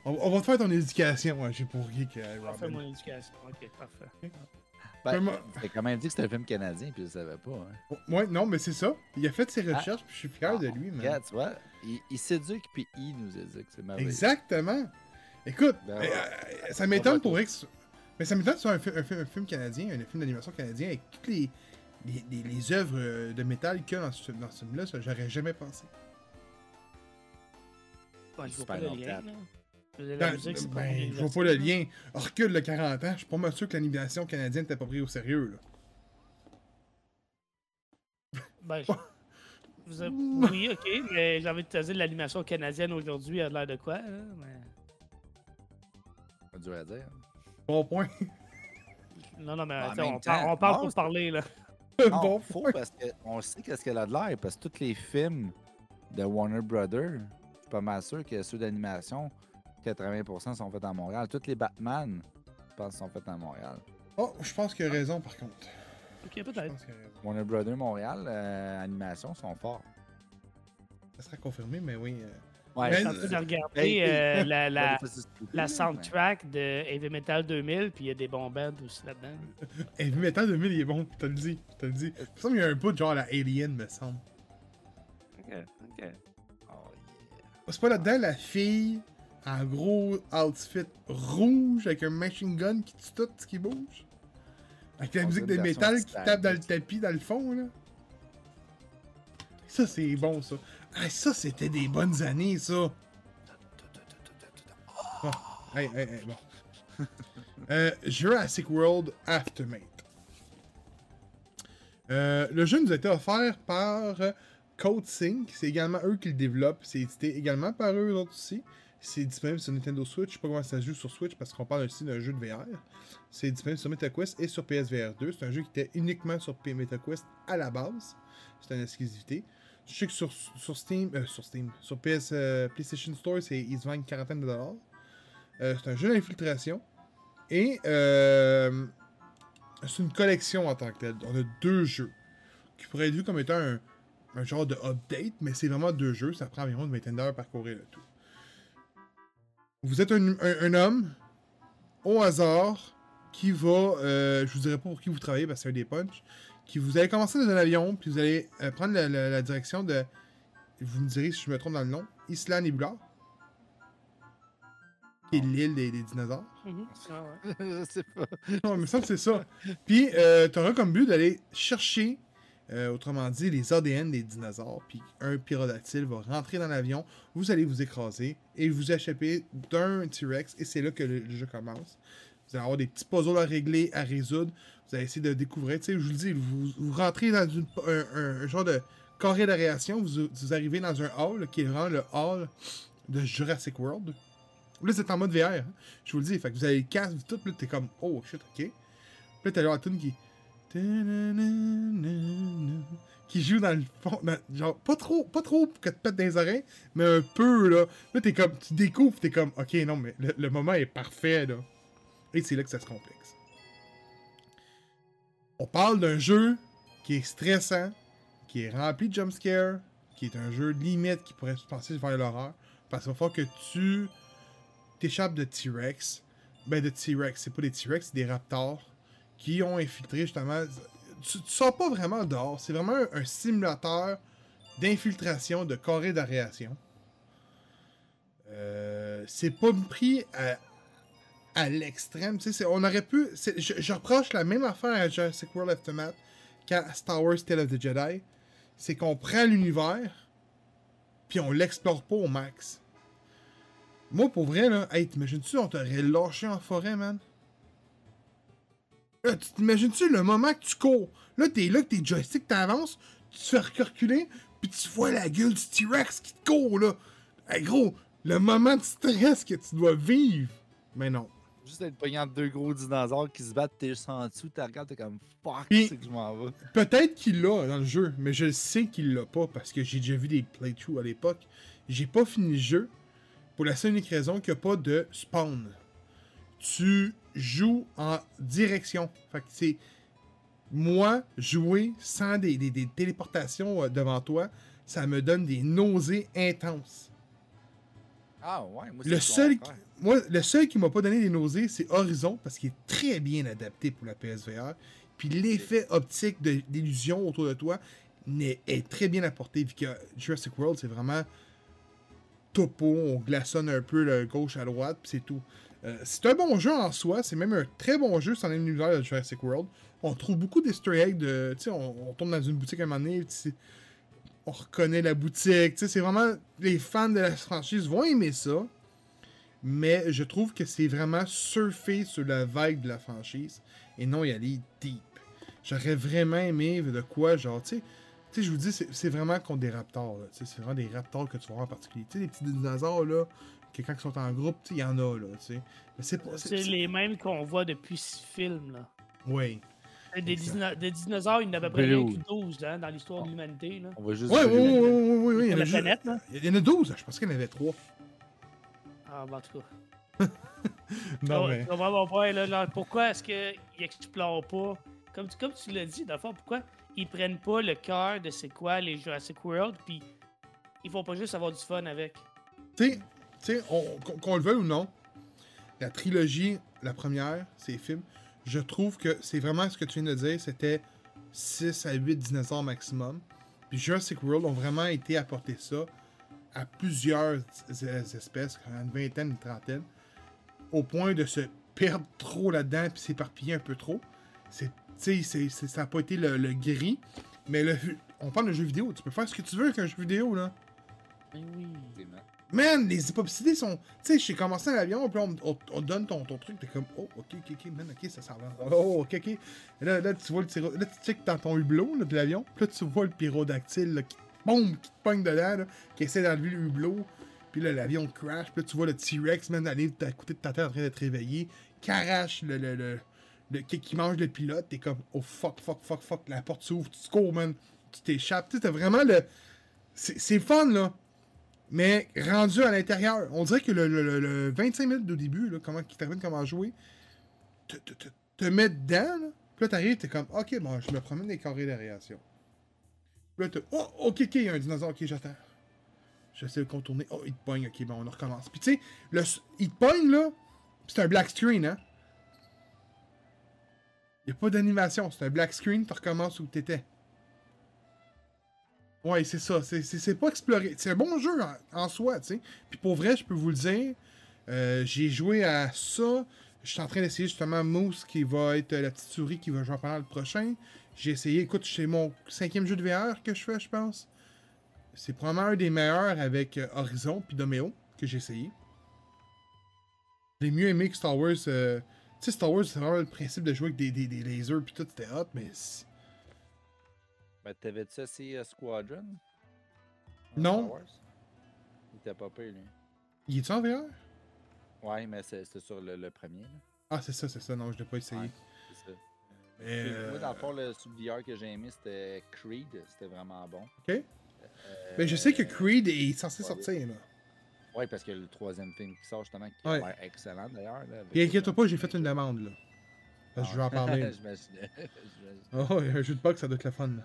On, on va te faire ton éducation, hein, j'ai pour rien que On fait Robin. mon éducation. Ok, parfait. Ben, J'ai quand même dit que c'était un film canadien, puis je le savais pas. Hein. Ouais, non, mais c'est ça. Il a fait ses Ah. recherches, puis je suis fier de lui, man. Regarde, tu vois, il, il s'éduque, puis il nous éduque. C'est merveilleux. Exactement. Écoute, Ben euh, ouais. euh, ça m'étonne pour ce- Mais ça m'étonne que ce soit un, un un film canadien, un film d'animation canadien, avec toutes les, les, les- les œuvres euh, de métal qu'il y a dans ce, dans ce film-là, ça, j'aurais jamais pensé. Ouais, je vois Super pas le long lien. La Ben, musique, c'est pas ben, je vois pas le lien. Recule de 40 ans, je suis pas mal sûr que l'animation canadienne n'était pas pris au sérieux. Là. Ben, je- vous avez- Oui, ok, mais j'ai envie de te dire l'animation canadienne aujourd'hui a l'air de quoi, là? Mais... Pas dur à dire. Bon point. Non, non, mais En attends, on, par- temps, on parle non, pour parler, là. Non, bon faux point. parce qu'on sait qu'est-ce qu'elle a de l'air, parce que tous les films de Warner Brothers, je suis pas mal sûr que ceux d'animation, 80% sont faits à Montréal. Tous les Batman, je pense, sont faits à Montréal. Oh, je pense qu'il a raison par contre. Ok, peut-être. Warner Brothers Montréal, euh, animation, sont forts. Ça sera confirmé, mais oui. euh, Ouais, Mais- Je suis en train de regarder Hey, euh, la, la, soundtrack de Heavy Metal 2000, puis il y a des bons bands aussi là-dedans. Heavy Metal 2000, il est bon, je te le dis. Je te le dis. Il me qu'il y a un bout genre la Alien, me semble. Ok, ok. Oh, C'est pas là-dedans la fille en gros outfit rouge avec un machine gun qui tue tout ce qui bouge? Avec la On musique de métal qui tape dans le tapis dans le fond, là. Ça, c'est bon, ça. Ah, ça, c'était des bonnes années, ça. Bon. Hey, hey, hey, bon. Euh, Jurassic World Aftermath. Euh, le jeu nous a été offert par euh, Code Sync. C'est également eux qui le développent. C'est édité également par eux autres aussi. C'est disponible sur Nintendo Switch. Je sais pas comment ça se joue sur Switch parce qu'on parle aussi d'un jeu de VR. C'est disponible sur MetaQuest et sur PSVR 2. C'est un jeu qui était uniquement sur MetaQuest à la base. C'est une exclusivité. Je sais que sur, Steam, euh, sur Steam, sur PS, euh, PlayStation Store, c'est, ils se vendent une quarantaine de dollars. Euh, c'est un jeu d'infiltration. Et euh, c'est une collection en tant que telle. On a deux jeux qui pourraient être vus comme étant un, un genre de update, mais c'est vraiment deux jeux. Ça prend environ une vingtaine d'heures à parcourir le tout. Vous êtes un, un- un homme, au hasard, qui va. euh, je vous dirai pas pour qui vous travaillez parce que c'est un des punch. Qui vous allez commencer dans un avion, puis vous allez euh, prendre la, la- la direction de. Vous me direz si je me trompe dans le nom. Isla Nebula. Qui est l'île des, des dinosaures. Mhm. Ah ouais. je sais pas. Non, il me semble que c'est ça. Puis, euh, t'auras comme but d'aller chercher, euh, autrement dit, les ADN des dinosaures. Puis, un pyrodactyle va rentrer dans l'avion, vous allez vous écraser et vous échapper d'un T-Rex. Et c'est là que le, jeu commence. Vous allez avoir des petits puzzles à régler, à résoudre. Vous allez essayer de découvrir. Tu sais, je vous le dis, vous, rentrez dans un, genre de carré d'aération. Vous, arrivez dans un hall qui est vraiment le hall de Jurassic World. Là, c'est en mode VR. hein. Je vous le dis. Fait que vous avez le casque, tout. Là, t'es comme, oh shit, ok. Puis là, t'as la tune qui. Qui joue dans le fond. genre, pas trop, pas trop que tu pètes dans les oreilles, mais un peu, là. Là, t'es comme, tu découvres, t'es comme, ok, non, mais le, moment est parfait, là. Et c'est là que ça se complexe. On parle d'un jeu qui est stressant, qui est rempli de jumpscares, qui est un jeu limite qui pourrait se penser vers l'horreur. Parce qu'il va falloir que tu t'échappes de T-Rex. Ben, de T-Rex, c'est pas des T-Rex, c'est des Raptors qui ont infiltré justement. Tu, tu sors pas vraiment dehors, c'est vraiment un, simulateur d'infiltration de carré d'aération. Euh, c'est pas pris à, à l'extrême. On aurait pu. je reproche la même affaire à Jurassic World Aftermath qu'à Star Wars Tale of the Jedi. C'est qu'on prend l'univers, puis on l'explore pas au max. Moi, pour vrai, là, hey, t'imagines-tu, on t'aurait lâché en forêt, man? Là, tu t'imagines-tu le moment que tu cours? Là, t'es là, que tes joysticks t'avancent, tu te fais reculer, puis tu vois la gueule du T-Rex qui te court, là. Hey, gros, le moment de stress que tu dois vivre. Mais non. Juste être pogné entre deux gros dinosaures qui se battent, t'es juste en dessous, tu regardes, t'es comme fuck, c'est que je m'en vais. Peut-être qu'il l'a dans le jeu, mais je sais qu'il l'a pas parce que j'ai déjà vu des playthroughs à l'époque. J'ai pas fini le jeu pour la seule unique raison qu'il n'y a pas de spawn. Tu joues en direction. Fait que c'est moi jouer sans des, des- des téléportations euh, devant toi, ça me donne des nausées intenses. Ah ouais, moi c'est Le seul, qui, moi, le seul qui m'a pas donné des nausées, c'est Horizon, parce qu'il est très bien adapté pour la PSVR. Puis l'effet optique de- d'illusion autour de toi est très bien apporté, vu que Jurassic World, c'est vraiment topo, on glaçonne un peu le gauche à droite, puis c'est tout. Euh, c'est un bon jeu en soi, c'est même un très bon jeu sans l'univers de Jurassic World. On trouve beaucoup d'easter eggs, de, tu sais, on, tombe dans une boutique à un moment donné, c'est- on reconnaît la boutique, tu c'est vraiment, les fans de la franchise vont aimer ça, mais je trouve que c'est vraiment surfer sur la vague de la franchise et non y aller deep. J'aurais vraiment aimé de quoi, genre, tu sais, je vous dis, c'est c'est vraiment contre des raptors, c'est vraiment des raptors que tu vois en particulier. Tu sais, les petits dinosaures, là, que quand ils sont en groupe, tu sais, il y en a, là, tu sais. Mais c'est pas... C'est les mêmes qu'on voit depuis ce film. Là. Oui. Des, Exact. dino- des dinosaures, il n'y en a à peu près rien Blue. que 12 hein, dans l'histoire de l'humanité. là. On va juste. Ouais, oui, oui, oui, oui, oui, oui, il y en a planète, là. Il y en a 12, je pense qu'il y en avait 3. Ah, ben, en tout cas. Non, mais... comprends mon point, là, là, pourquoi est-ce qu'ils n'explorent pas? Comme tu, comme tu l'as dit, dans le fond, pourquoi ils prennent pas le cœur de c'est quoi les Jurassic World, puis ils font pas juste avoir du fun avec? Tu sais, tu sais, on- qu'on le veuille ou non, la trilogie, la première, ces films, je trouve que c'est vraiment ce que tu viens de dire, c'était 6 à 8 dinosaures maximum. Puis Jurassic World ont vraiment été apporter ça à plusieurs es- espèces, une vingtaine, une trentaine, au point de se perdre trop là-dedans puis s'éparpiller un peu trop. C'est, tu sais, c'est- c'est- ça n'a pas été le, le gris, mais le, on parle de jeu vidéo, tu peux faire ce que tu veux avec un jeu vidéo, là. Mais oui. Man, les hypopsidés sont. Tu sais, j'ai commencé à l'avion, puis on, on, on te donne ton, ton truc, t'es comme, oh, ok, ok, ok, man, ok, ça s'en va. Oh, ok, ok. Et là, là, tu vois le tyro... Là, tu checkes dans ton hublot là, de l'avion, puis là, tu vois le pyrodactyle là, qui, boum, qui te pogne dedans, là, qui essaie d'enlever le hublot. Puis là, l'avion crash, puis là, tu vois le T-Rex, man, aller à côté de ta tête en train d'être réveillé, qui arrache le. le, le, le- qui, qui mange le pilote, t'es comme, oh fuck, fuck, fuck, fuck, la porte s'ouvre, tu te cours, man, tu t'échappes. Tu sais, t'as vraiment le. C'est c'est fun, là. Mais rendu à l'intérieur, on dirait que le, le- le- le 25 minutes de début, comment, qui t'apprennent comment jouer, te, te, te, te met dedans, là. Puis là, t'arrives, t'es comme, ok, bon, je me promène des carrés d'aération. Puis là, t'as. Oh, ok, ok, il y a un dinosaure, ok, j'attends. J'essaie de contourner. Oh, il te pogne, ok, bon, on recommence. Puis tu sais, il te pogne là, c'est un black screen, hein. Il a pas d'animation, c'est un black screen, tu recommences où t'étais. Ouais, c'est ça, c'est- pas exploré. C'est un bon jeu en, en soi, tu sais. Puis pour vrai, je peux vous le dire, euh, j'ai joué à ça. Je suis en train d'essayer justement Moose qui va être euh, la petite souris qui va jouer pendant le prochain. J'ai essayé, écoute, c'est mon cinquième jeu de VR que je fais, je pense. C'est probablement un des meilleurs avec euh, Horizon puis Domeo que j'ai essayé. J'ai mieux aimé que Star Wars. euh, Tu sais, Star Wars, c'est vraiment le principe de jouer avec des, des, des lasers puis tout, c'était hot, mais. Ben, t'avais-tu essayé euh, Squadron? Non. Il était pas pire, lui. Il est-tu en VR? Ouais, mais c'est- c'était sur le, le premier. Là. Ah, c'est ça, c'est ça, non, je l'ai pas essayé. Ouais, c'est ça. Mais, Moi, dans le euh, fond, le VR que j'ai aimé, c'était Creed. C'était vraiment bon. Ok. Mais Ben, je sais que Euh, Creed est censé sortir, là. Ouais, parce que le troisième film qui sort, justement, qui Ouais. l'air excellent d'ailleurs. Et inquiète-toi pas, j'ai fait une demande, là. Parce que je vais en parler. J'imaginais. J'imagine. Oh, ouais, un jeu de boxe, ça doit être le fun, là.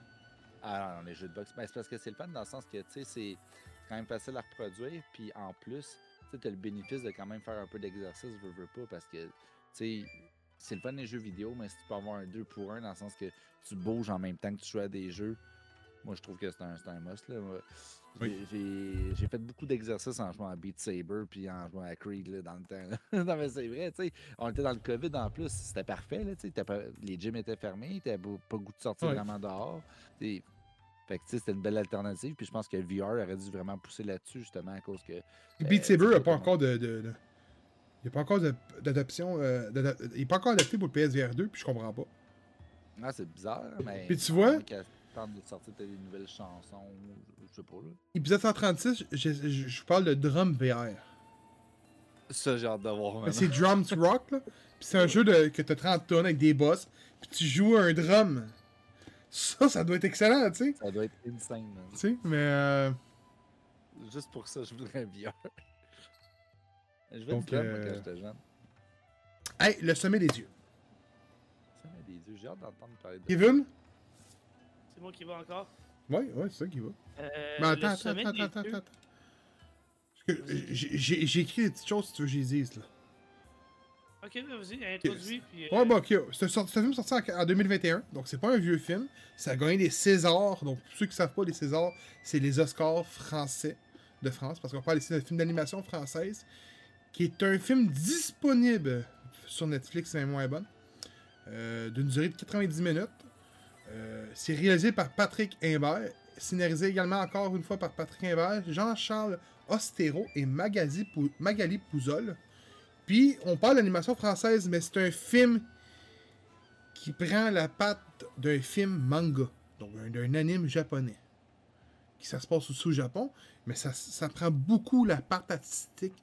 Ah non, les jeux de boxe. Ben, c'est parce que c'est le fun dans le sens que, tu sais, c'est quand même facile à reproduire. Puis en plus, tu as le bénéfice de quand même faire un peu d'exercice, veux, veux pas, parce que, tu sais, c'est le fun des jeux vidéo, mais si tu peux avoir un 2 pour 1 dans le sens que tu bouges en même temps que tu joues à des jeux, moi, je trouve que c'est un, un must, là. Oui. j'ai- fait beaucoup d'exercices en jouant à Beat Saber puis en jouant à Creed là, dans le temps. là. non, mais c'est vrai, tu sais. On était dans le COVID en plus, c'était parfait, là, tu sais. t'as pas- Les gyms étaient fermés, t'avais pas pas goût de sortir vraiment dehors. Fait que, tu sais, c'était une belle alternative. Puis je pense que VR aurait dû vraiment pousser là-dessus, justement, à cause que. Beat Euh, Saber tu n'a pas encore de. de, de- Il n'y a pas encore de- d'adoption. euh, d'ada- il n'est pas encore adapté pour le PSVR 2, puis je comprends pas. Ah, c'est bizarre, mais. Puis tu vois- tente de sortir des nouvelles chansons, je- sais pas, là. Épisode 136, je, je, je parle de Drum VR. Ça, j'ai hâte de voir. Mais C'est Drums Rock, là. Puis c'est un jeu de, que tu as 30 tonnes avec des boss, puis tu joues un drum. Ça, ça doit être excellent, tu sais. Ça doit être insane, man. Tu sais, mais. euh, Juste pour ça, je voudrais un VR. Je vais Donc, du drum, moi, euh, quand j'étais jeune. Hey, le sommet des dieux. Ça met des yeux. J'ai hâte d'entendre parler de Kevin? C'est moi qui vais encore? Ouais, ouais, c'est ça qui va. Euh, Mais attends, le attends, sommet attends, des attends, dieux. attends. Parce que j'ai- J'ai j'ai écrit des petites choses si tu veux que je les dise, là. Ok, vas-y, introduis. Puis, euh, Ouais, bah, ok. C'est un film sorti en, en 2021, donc c'est pas un vieux film. Ça a gagné des Césars. Donc, pour ceux qui savent pas, les Césars, c'est les Oscars français de France, parce qu'on parle ici d'un film d'animation française, qui est un film disponible sur Netflix, c'est moins bonne, euh, d'une durée de 90 minutes. Euh, c'est réalisé par Patrick Imbert, scénarisé également encore une fois par Patrick Imbert, Jean-Charles Ostero et Magali, Pou- Magali Pouzol. Puis, on parle d'animation française, mais c'est un film qui prend la patte d'un film manga, donc un- d'un anime japonais. Qui ça se passe aussi au Japon, mais ça, ça prend beaucoup la patte artistique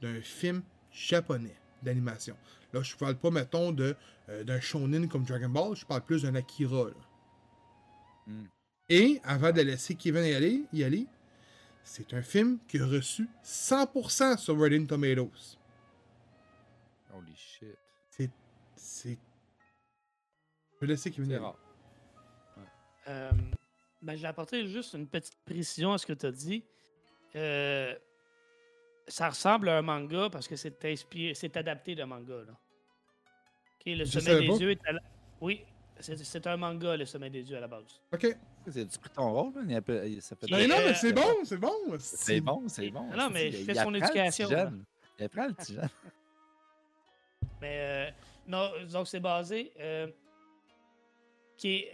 d'un film japonais d'animation. Là, je parle pas, mettons, de, euh, d'un shonen comme Dragon Ball, je parle plus d'un Akira. là. Hmm. Et, avant de laisser Kevin y aller, y aller c'est un film qui a reçu 100% sur Rotten Tomatoes. Holy shit. C'est. C'est. Je vais laisser Kevin y C'est rare. Euh, ben, je vais apporter juste une petite précision à ce que tu as dit. Euh, ça ressemble à un manga parce que c'est inspiré, c'est adapté d'un manga. Là. Ok, le Je sommet des pas. yeux est à la... Oui, c'est, c'est un manga, le sommet des yeux à la base. Ok. C'est-tu pris ton rôle, là? Il appelle- fait Et, Non, mais c'est bon, c'est bon. C'est bon, c'est bon. Non, mais Il- fais son apprend le petit éducation. Il apprend le petit jeune. Mais euh, non, donc c'est basé. euh, qui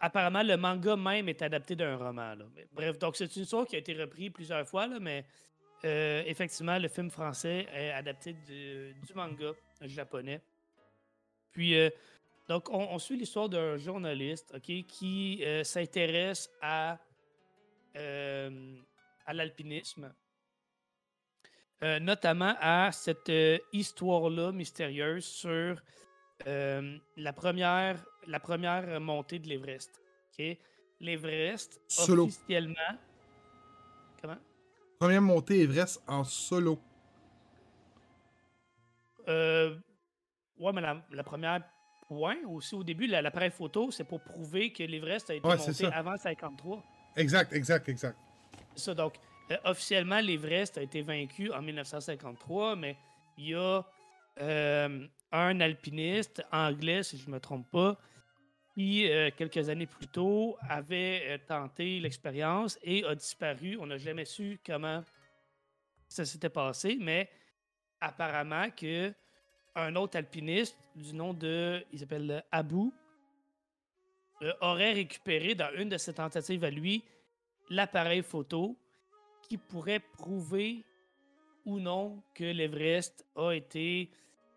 apparemment, le manga même est adapté d'un roman. là. Bref, donc c'est une histoire qui a été reprise plusieurs fois, là, mais euh, effectivement, le film français est adapté du, manga japonais. Puis, euh, donc, on, suit l'histoire d'un journaliste qui euh, s'intéresse à, à l'alpinisme. Euh, notamment à cette euh, histoire-là mystérieuse sur euh, la, première, la première montée de l'Everest. ok? L'Everest, Solo. officiellement. Comment? Première montée Everest en solo. Euh, Ouais, mais la, la première point aussi au début. la- L'appareil photo, c'est pour prouver que l'Everest a été Ouais, monté avant 53. Exact, exact, exact. Ça, donc, euh, officiellement, l'Everest a été vaincu en 1953, mais il y a euh, un alpiniste anglais, si je ne me trompe pas, qui, euh, quelques années plus tôt, avait tenté l'expérience et a disparu. On n'a jamais su comment ça s'était passé, mais apparemment que un autre alpiniste du nom de, il s'appelle Abou, aurait récupéré dans une de ses tentatives à lui l'appareil photo qui pourrait prouver ou non que l'Everest a été,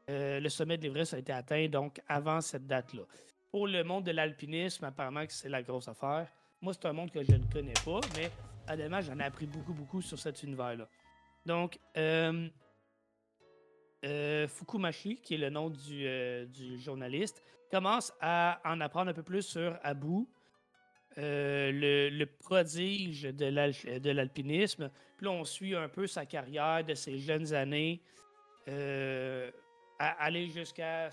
euh, le sommet de l'Everest a été atteint donc avant cette date-là. Pour le monde de l'alpinisme, apparemment que c'est la grosse affaire. Moi, c'est un monde que je ne connais pas, mais honnêtement, j'en ai appris beaucoup, beaucoup sur cet univers-là. Donc, euh, euh, Fukumashi, qui est le nom du, euh, du journaliste, commence à en apprendre un peu plus sur Abu, euh, le, prodige de l'al- de l'alpinisme. Puis là, on suit un peu sa carrière de ses jeunes années, euh, aller jusqu'à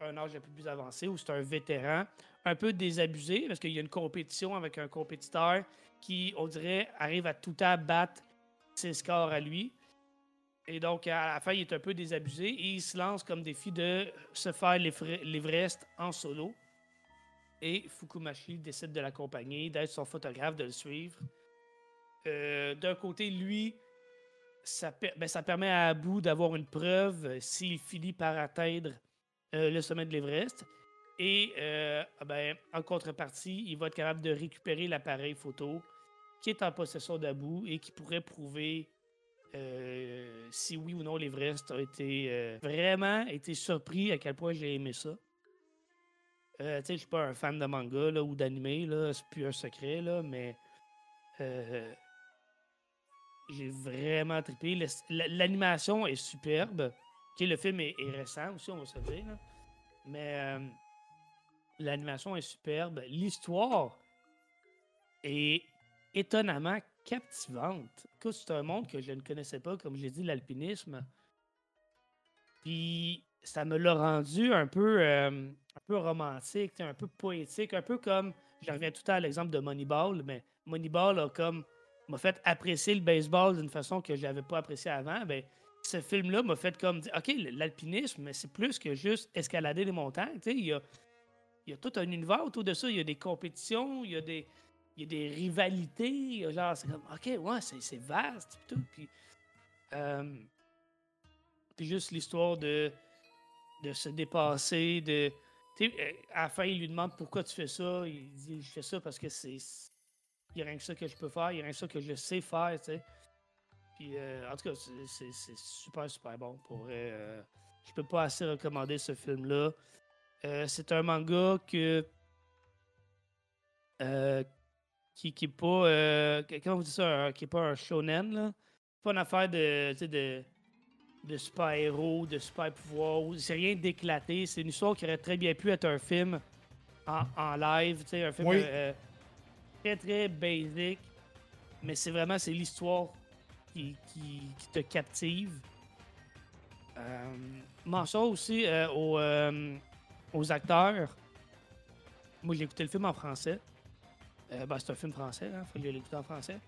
un âge un peu plus avancé où c'est un vétéran, un peu désabusé parce qu'il y a une compétition avec un compétiteur qui, on dirait, arrive à tout à battre ses scores à lui. Et donc, à la fin, il est un peu désabusé et il se lance comme défi de se faire l'Everest en solo. Et Fukumashi décide de l'accompagner, d'être son photographe, de le suivre. Euh, D'un côté, lui, ben, ça permet à Abu d'avoir une preuve euh, s'il finit par atteindre euh, le sommet de l'Everest. Et ah ben, en contrepartie, il va être capable de récupérer l'appareil photo qui est en possession d'Abu et qui pourrait prouver si oui ou non l'Everest a été vraiment été surpris à quel point j'ai aimé ça. Euh, je suis pas un fan de manga là, ou d'anime, c'est plus un secret, là, mais euh, j'ai vraiment trippé. L'animation est superbe. Le film est, récent aussi, on va se dire. là. Mais euh, l'animation est superbe. L'histoire est étonnamment captivante. C'est un monde que je ne connaissais pas, comme je l'ai dit, l'alpinisme. Puis ça me l'a rendu un peu, un peu romantique, un peu poétique, un peu comme, je reviens tout à l'exemple de Moneyball, mais Moneyball a comme m'a fait apprécier le baseball d'une façon que je n'avais pas apprécié avant. Ben, ce film-là m'a fait comme dire, OK, l'alpinisme, c'est plus que juste escalader les montagnes. Il y a, y a tout un univers autour de ça. Il y a des compétitions, il y a des, y a des rivalités. genre, c'est comme, OK, ouais, c'est vaste. Puis, tout, euh, puis juste l'histoire de, de se dépasser, de. Euh, à la fin, il lui demande pourquoi tu fais ça. Il dit Je fais ça parce que c'est. Il n'y a rien que ça que je peux faire, il n'y a rien que ça que je sais faire, tu sais. Puis, euh, en tout cas, c'est- super, super bon. Pour euh, je peux pas assez recommander ce film-là. Euh, c'est un manga que. qui, qui est pas. comment vous dites ça Qui est pas un shonen, là. Pas une affaire de. de de super-héros, de super-pouvoirs. ou- C'est rien d'éclaté. C'est une histoire qui aurait très bien pu être un film en, en live. Un film Oui. euh, très, très basic. Mais c'est vraiment c'est l'histoire qui, qui, qui te captive. Euh, mention aussi euh, aux, euh, aux acteurs. Moi, j'ai écouté le film en français. Euh, ben, c'est un film français, il faut l'écouter en français.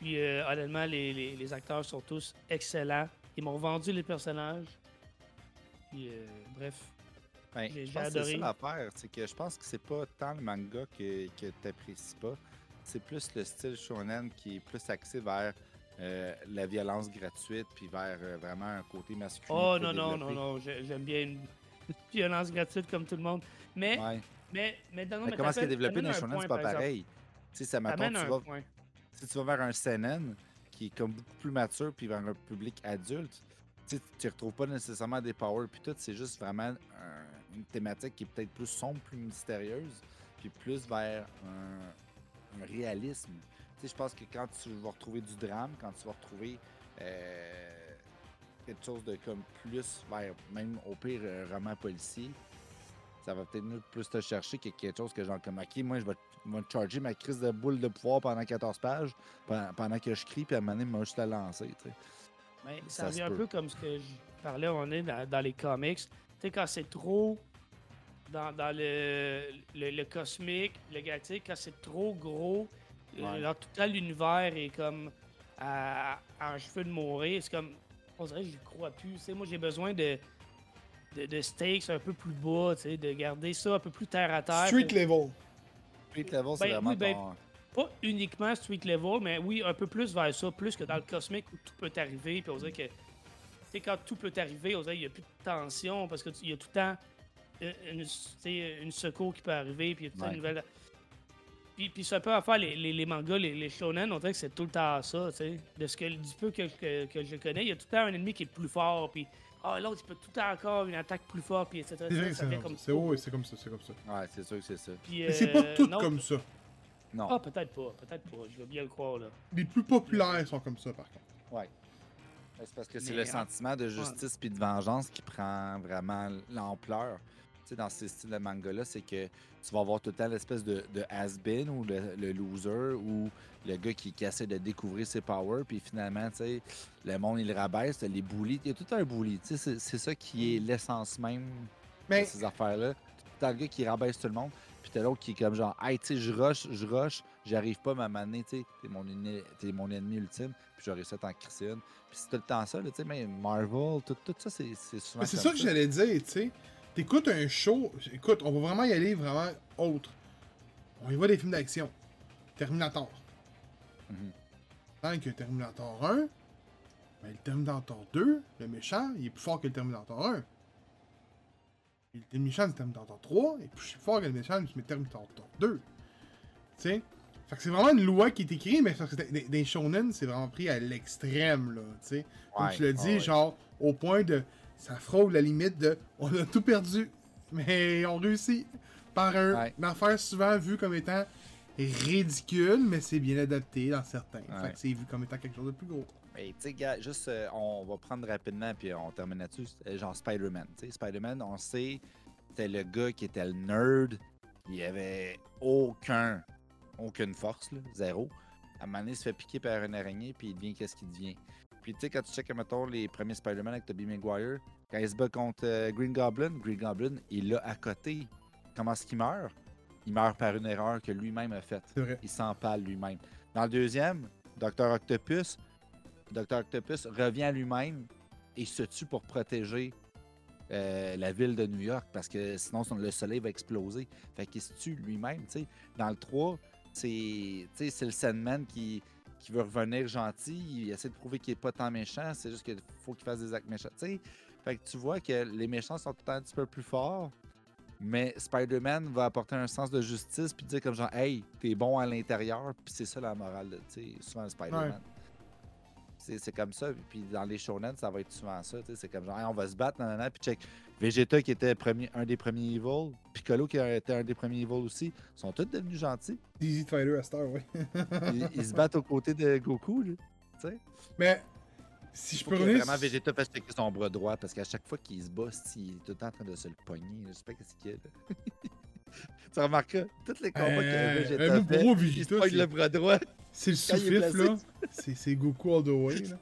Puis, euh, honnêtement, les, les- les acteurs sont tous excellents. Ils m'ont vendu les personnages. Puis, euh, bref. Ben, J'ai- que c'est adoré. ça l'affaire, c'est que je pense que c'est pas tant le manga que, que t'apprécies pas, c'est plus le style shonen qui est plus axé vers euh, la violence gratuite puis vers euh, vraiment un côté masculin. Oh non, non, non, non, j'ai- j'aime bien une violence gratuite comme tout le monde. Mais, Ouais. mais, mais, non, Mais mais comment est-ce qu'il est t'amènes- développé dans le shonen, c'est pas pareil. Tu sais, ça tu vas, point. si tu vas vers un seinen qui comme beaucoup plus mature puis vers un public adulte, tu tu retrouves pas nécessairement des powers puis tout, c'est juste vraiment un- une thématique qui est peut-être plus sombre, plus mystérieuse, puis plus vers un, un réalisme. Je pense que quand tu vas retrouver du drame, quand tu vas retrouver euh, quelque chose de comme plus vers même au pire un roman policier, ça va peut-être plus te chercher que quelque chose que genre comme ok, moi je vais, te charger ma crise de boule de pouvoir pendant 14 pages pendant, pendant que je crie puis à un moment donné, moi juste la lancer. tu sais. Mais Ça revient un peu comme ce que je parlais on est dans, dans les comics. Tu sais, quand c'est trop dans, dans le, le, le cosmique, le galactique, quand c'est trop gros, euh, Ouais. l'univers est comme à, à un cheveu de mourir. C'est comme, on dirait que je crois plus. Tu sais, moi, j'ai besoin de, de, de stakes un peu plus bas, tu sais, de garder ça un peu plus terre à terre. Street pour- level. Street level, c'est Ben, vraiment oui, ben, ton- pas uniquement street level, mais oui, un peu plus vers ça, plus que dans le cosmique où tout peut arriver. Puis on dirait que, tu sais, quand tout peut arriver, on dirait qu'il n'y a plus de tension parce qu'il y a tout le temps une, une, secours qui peut arriver, puis il y a tout le temps Ouais. une nouvelle. Puis, puis c'est un peu à faire les, les, les mangas, les, les shonen, on dirait que c'est tout le temps ça, tu sais. De ce que, du peu que, que, que je connais, il y a tout le temps un ennemi qui est plus fort, puis ah, l'autre, il peut tout le temps encore une attaque plus forte, puis etc. C'est que ça c'est comme c'est oui, c'est comme ça, c'est comme ça. Ouais, c'est sûr que c'est ça. Puis, Mais c'est pas euh, tout non, comme ça. Non. Ah, peut-être pas, peut-être pas, je veux bien le croire, là. Les plus populaires sont comme ça, par contre. Ouais. C'est parce que c'est le en- sentiment de justice puis de vengeance qui prend vraiment l'ampleur. Dans ces styles de manga-là, c'est que tu vas avoir tout le temps l'espèce de, de has-been ou le, le loser ou le gars qui, qui essaie de découvrir ses powers, puis finalement, tu sais, le monde, il rabaisse, les bullies. Il y a tout un bully. Tu sais, c'est- c'est ça qui est l'essence même Mais de ces affaires-là. T'as le gars qui rabaisse tout le monde, puis t'as l'autre qui est comme genre, hey, tu sais, je rush, je rush, j'arrive pas à m'amener, tu sais, t'es mon, enne- t'es mon ennemi ultime, puis j'aurais ça en crisser une. Puis c'est tout le temps ça, tu sais, mais Marvel, tout, tout ça, c'est c'est souvent. Mais c'est comme ça que j'allais dire, tu sais. T'écoutes un show, écoute, on va vraiment y aller vraiment autre. On y va des films d'action. Terminator. Mhm. Tant que Terminator 1, ben, le Terminator 2, le méchant, il est plus fort que le Terminator 1. Et le méchant du Terminator 3 est plus fort que le méchant du Terminator 2. Tu sais? Fait que c'est vraiment une loi qui est écrite, mais parce que les shonen, c'est vraiment pris à l'extrême, là, tu sais? Comme Ouais, tu le dis, ouais, ouais. genre, au point de. Ça frôle la limite de. On a tout perdu, mais on réussit. Par un, Ouais. une affaire souvent vue comme étant ridicule, mais c'est bien adapté dans certains. Fait que c'est vu comme étant quelque chose de plus gros. Mais tu sais, gars, juste, euh, on va prendre rapidement, puis on termine là-dessus. Euh, Genre Spider-Man. Spider-Man, on sait, c'était le gars qui était le nerd. Il avait aucun, aucune force, là, zéro. À un moment donné, il se fait piquer par une araignée, puis il devient qu'est-ce qu'il devient. Puis tu sais, quand tu checkes, mettons, les premiers Spider-Man avec Tobey Maguire, quand il se bat contre euh, Green Goblin, Green Goblin, il l'a à côté. Comment est-ce qu'il meurt? Il meurt par une erreur que lui-même a faite. Il s'empale lui-même. Dans le deuxième, Dr. Octopus, Dr. Octopus revient à lui-même et se tue pour protéger euh, la ville de New York parce que sinon le soleil va exploser. Fait qu'il se tue lui-même. tu sais. Dans le 3, c'est tu sais, c'est le Sandman qui, qui veut revenir gentil. Il essaie de prouver qu'il n'est pas tant méchant. C'est juste qu'il faut qu'il fasse des actes méchants. Fait que tu vois que les méchants sont tout un petit peu plus forts. Mais Spider-Man va apporter un sens de justice puis dire comme genre Hey, t'es bon à l'intérieur, puis c'est ça la morale de souvent Spider-Man. C'est c'est comme ça, puis dans les shonen, ça va être souvent ça. C'est comme genre Hey, on va se battre, nanana, puis check. Vegeta qui était premier, un des premiers evil, Piccolo qui était un des premiers evil aussi, sont tous devenus gentils. Easy Fighter à Star, oui. Ils, ils se battent aux côtés de Goku. Là. mais si je peux que revenir. vraiment Vegeta fasse checker son bras droit parce qu'à chaque fois qu'il se bat, il est tout le temps en train de se le pogner. Je sais pas qu'est-ce qu'il y a. Là. tu remarqueras, tous les combats Euh, que Vegeta mot fait, pour il se Vegeta, pogne le bras droit. C'est le sous-fif, là. C'est Goku all the way, là.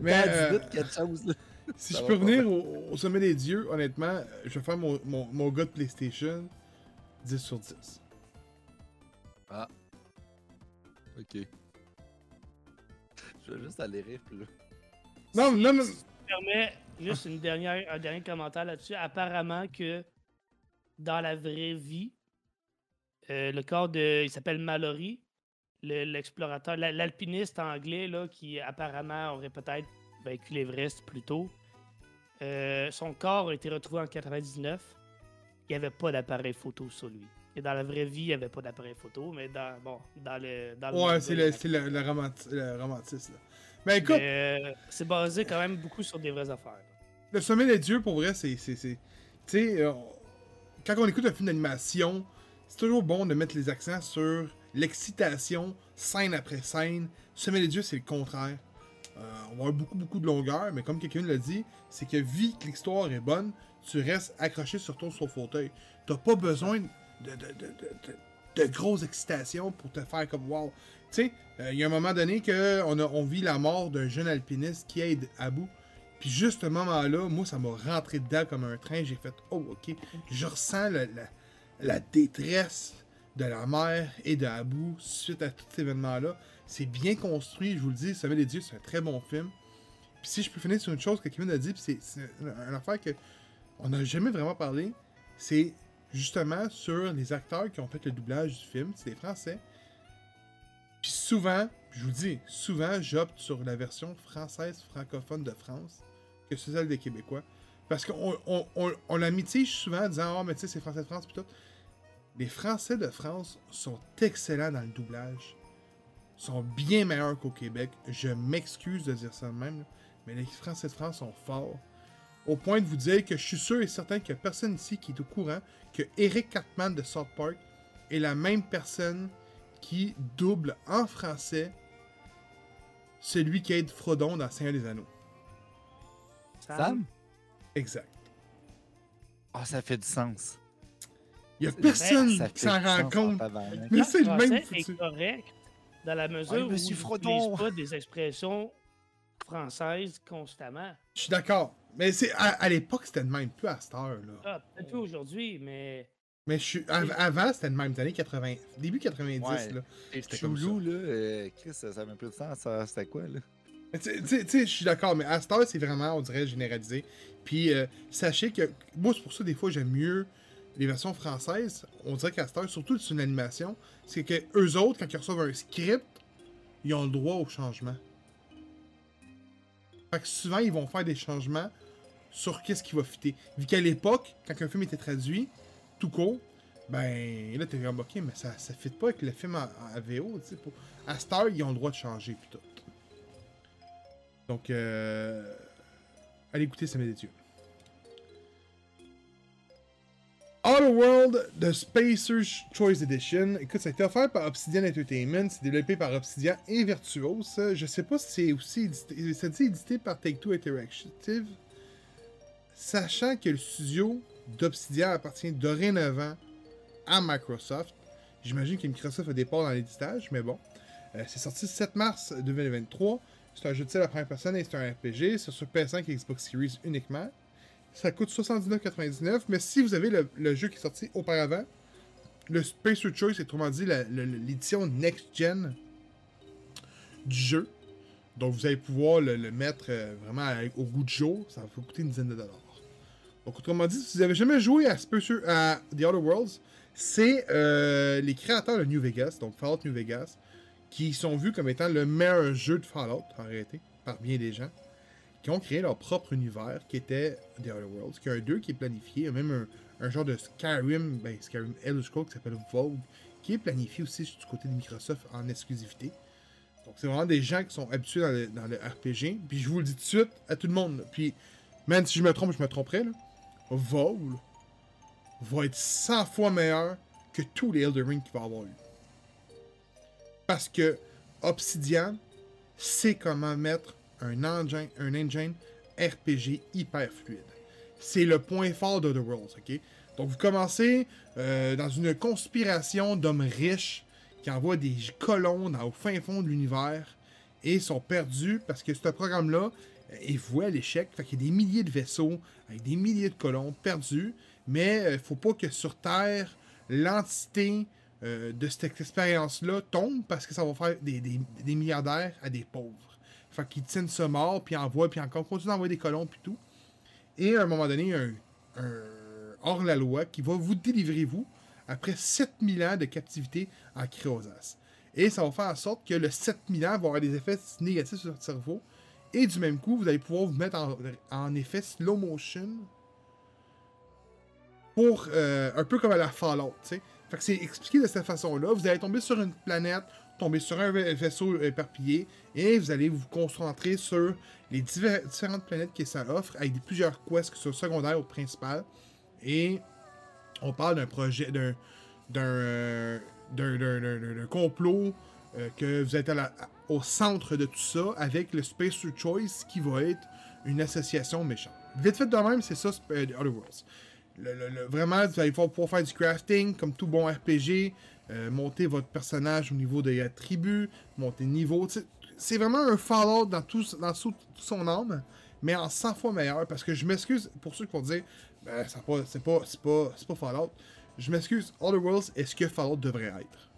Mais, euh, chose. Là. Si Ça je peux revenir au, au sommet des dieux, honnêtement, je vais faire mon, mon, mon gars de PlayStation 10 sur 10. Ok. Je vais juste aller rire, puis là. Non, non, non. Si tu me permets juste une dernière, un dernier commentaire là-dessus. Apparemment que dans la vraie vie, euh, le corps de. Il s'appelle Mallory, l'explorateur, la- l'alpiniste anglais là, qui apparemment aurait peut-être vaincu l'Everest plus tôt. euh, son corps a été retrouvé en 99. Il n'y avait pas d'appareil photo sur lui. Et dans la vraie vie, il n'y avait pas d'appareil photo, mais dans, bon, dans le. Dans le Ouais, c'est le, le, le, romanti- le romantisme, là. Mais écoute, euh, c'est basé quand même beaucoup sur des vraies affaires. là. le sommet des dieux, pour vrai, c'est- Tu sais, euh, quand on écoute un film d'animation, c'est toujours bon de mettre les accents sur l'excitation, scène après scène. Sommet des dieux, c'est le contraire. Euh, on va avoir beaucoup, beaucoup de longueur, mais comme quelqu'un l'a dit, c'est que vu que l'histoire est bonne, tu restes accroché sur ton fauteuil. T'as pas besoin de, de, de, de, grosses excitations pour te faire comme wow. Tu sais, euh, il y a un moment donné que on, vit la mort d'un jeune alpiniste qui aide Abu, Puis juste ce moment-là, moi, ça m'a rentré dedans comme un train. J'ai fait, oh, ok, je ressens la détresse de la mère et de Abu suite à tout cet événement-là. C'est bien construit, je vous le dis. Sommet des dieux, c'est un très bon film. Puis si je peux finir sur une chose que Kevin a dit, c'est une affaire que on n'a jamais vraiment parlé, c'est justement sur les acteurs qui ont fait le doublage du film, c'est des Français. Puis souvent, je vous dis, souvent j'opte sur la version française francophone de France que sur celle des Québécois. Parce qu'on on, on, on la mitige souvent en disant Oh, mais tu sais, c'est Français de France, puis tout. Les Français de France sont excellents dans le doublage. Sont bien meilleurs qu'au Québec. Je m'excuse de dire ça de même, mais les Français de France sont forts. Au point de vous dire que je suis sûr et certain qu'il n'y a personne ici qui est au courant que Eric Cartman de South Park est la même personne qui double en français celui qui aide Frodon dans Seigneur des Anneaux. Sam? Exact. Ah, ça fait du sens. Il n'y a Ça personne qui s'en rend compte. Mais c'est le même est correct dans la mesure Ouais, où Monsieur il Frodon. n'utilise pas des expressions françaises constamment. Je suis d'accord. Mais c'est à, à l'époque, c'était le même, plus à cette heure. Là. Ah, peut-être plus aujourd'hui, mais Mais je suis, av- avant, c'était le même, des années 80, début 90. Ouais. Là. C'était comme Choulou, là, euh, Chris, ça m'a plus de sens. ça- C'était quoi, là? Tu sais, je suis d'accord, mais à cette heure, c'est vraiment, on dirait, généralisé. Puis euh, sachez que, moi, c'est pour ça, des fois, j'aime mieux les versions françaises. On dirait qu'à cette heure, surtout sur une animation, c'est que eux autres, quand ils reçoivent un script, ils ont le droit au changement. Fait que souvent, ils vont faire des changements sur qu'est-ce qui va fitter. Vu qu'à l'époque, quand un film était traduit, tout court, ben là, t'es comme, ok, mais ça, ça fit pas avec le film en VO, tu sais. À cette heure, ils ont le droit de changer, puis tout. Donc, euh... allez écouter Sommet des Dieux. Outer World The Spacer's Choice Edition. Écoute, ça a été offert par Obsidian Entertainment. C'est développé par Obsidian et Virtuos. Je sais pas si c'est aussi édité. Dit édité par Take-Two Interactive. Sachant que le studio d'Obsidian appartient dorénavant à Microsoft. J'imagine que Microsoft a des parts dans l'éditage, mais bon. Euh, c'est sorti le 7 mars 2023. C'est un jeu de tir à la première personne et c'est un RPG. C'est sur PS5 et Xbox Series uniquement. Ça coûte 79,99. Mais si vous avez le, jeu qui est sorti auparavant, le Spacer Choice, c'est autrement dit l'édition next-gen du jeu. Donc vous allez pouvoir le, mettre euh, vraiment au goût du jour. Ça va vous coûter une dizaine de dollars. Donc autrement dit, si vous avez jamais joué à, Spacer, à The Outer Worlds, c'est euh, les créateurs de New Vegas, donc Fallout New Vegas, qui sont vus comme étant le meilleur jeu de Fallout, en réalité, par bien des gens, qui ont créé leur propre univers, qui était The Outer Worlds, qui a un 2 qui est planifié, il y a même un, genre de Skyrim, ben Skyrim Elder Scrolls qui s'appelle Vogue, qui est planifié aussi du côté de Microsoft en exclusivité. Donc c'est vraiment des gens qui sont habitués dans le, RPG, puis je vous le dis tout de suite à tout le monde, puis même si je me trompe, je me tromperais, là. Vogue va être 100 fois meilleur que tous les Elder Ring qu'il va avoir eu. Parce que Obsidian sait comment mettre un engine, RPG hyper fluide. C'est le point fort de The Worlds, ok? Donc vous commencez euh, dans une conspiration d'hommes riches qui envoient des colons au fin fond de l'univers et sont perdus parce que ce programme-là euh, est voué à l'échec. Fait qu'il y a des milliers de vaisseaux avec des milliers de colons perdus, mais il faut pas que sur Terre, l'entité euh, de cette expérience-là tombe parce que ça va faire des milliardaires à des pauvres. Fait qu'ils tiennent ça mort, puis envoient, puis encore continuent d'envoyer des colons, puis tout. Et à un moment donné, un, un hors-la-loi qui va vous délivrer, vous, après 7000 ans de captivité en cryosas. Et ça va faire en sorte que le 7000 ans va avoir des effets négatifs sur votre cerveau. Et du même coup, vous allez pouvoir vous mettre en, effet slow motion pour euh, un peu comme à la Fallout, tu sais. Fait que c'est expliqué de cette façon-là. Vous allez tomber sur une planète, tomber sur un va- vaisseau éparpillé, et vous allez vous concentrer sur les différentes planètes que ça offre, avec plusieurs quests qui sont secondaires ou principales. Et on parle d'un projet, d'un d'un euh, complot euh, que vous êtes au centre de tout ça avec le Spacer Choice qui va être une association méchante. Vite fait de même, c'est ça, euh, The Other Worlds. Le- le- vraiment, vous allez pouvoir faire du crafting comme tout bon RPG, euh, monter votre personnage au niveau des attributs, monter niveau. tu C'est vraiment un Fallout dans, tout, dans son âme, mais en 100 fois meilleur. Parce que je m'excuse pour ceux qui vont dire, ben, pas- c'est pas, pas, c'est pas Fallout. Je m'excuse, Outer Worlds est ce que Fallout devrait être?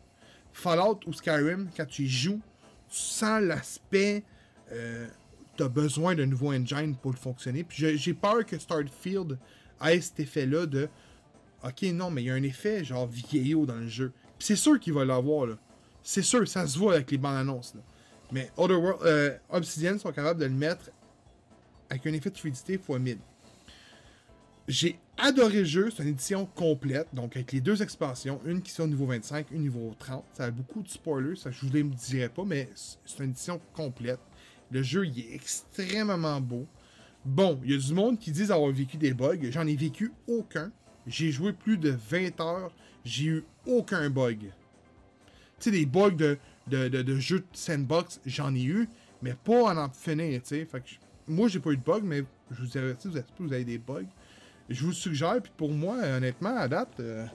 Fallout ou Skyrim, quand tu y joues, tu sens l'aspect. Euh, t'as besoin d'un nouveau engine pour le fonctionner. Puis j'ai peur que Starfield ait cet effet-là de. Ok, non, mais il y a un effet genre vieillot dans le jeu. C'est sûr qu'il va l'avoir, là. C'est sûr, ça se voit avec les bandes annonces, là. Mais Outer World- euh, Obsidian sont capables de le mettre avec un effet de fluidité x 1000. J'ai adoré le jeu, c'est une édition complète, donc avec les deux expansions, une qui sont au niveau 25, une niveau 30. Ça a beaucoup de spoilers, ça je vous les dirai pas, mais c'est une édition complète. Le jeu, il est extrêmement beau. Bon, il y a du monde qui disent avoir vécu des bugs. J'en ai vécu aucun. J'ai joué plus de 20 heures. J'ai eu aucun bug. Tu sais, des bugs de, de, de, jeux sandbox, j'en ai eu, mais pas en finir, tu sais. Fait moi, j'ai pas eu de bug, mais je vous avertis, vous, vous avez des bugs. Je vous suggère, puis pour moi, honnêtement, à date, euh,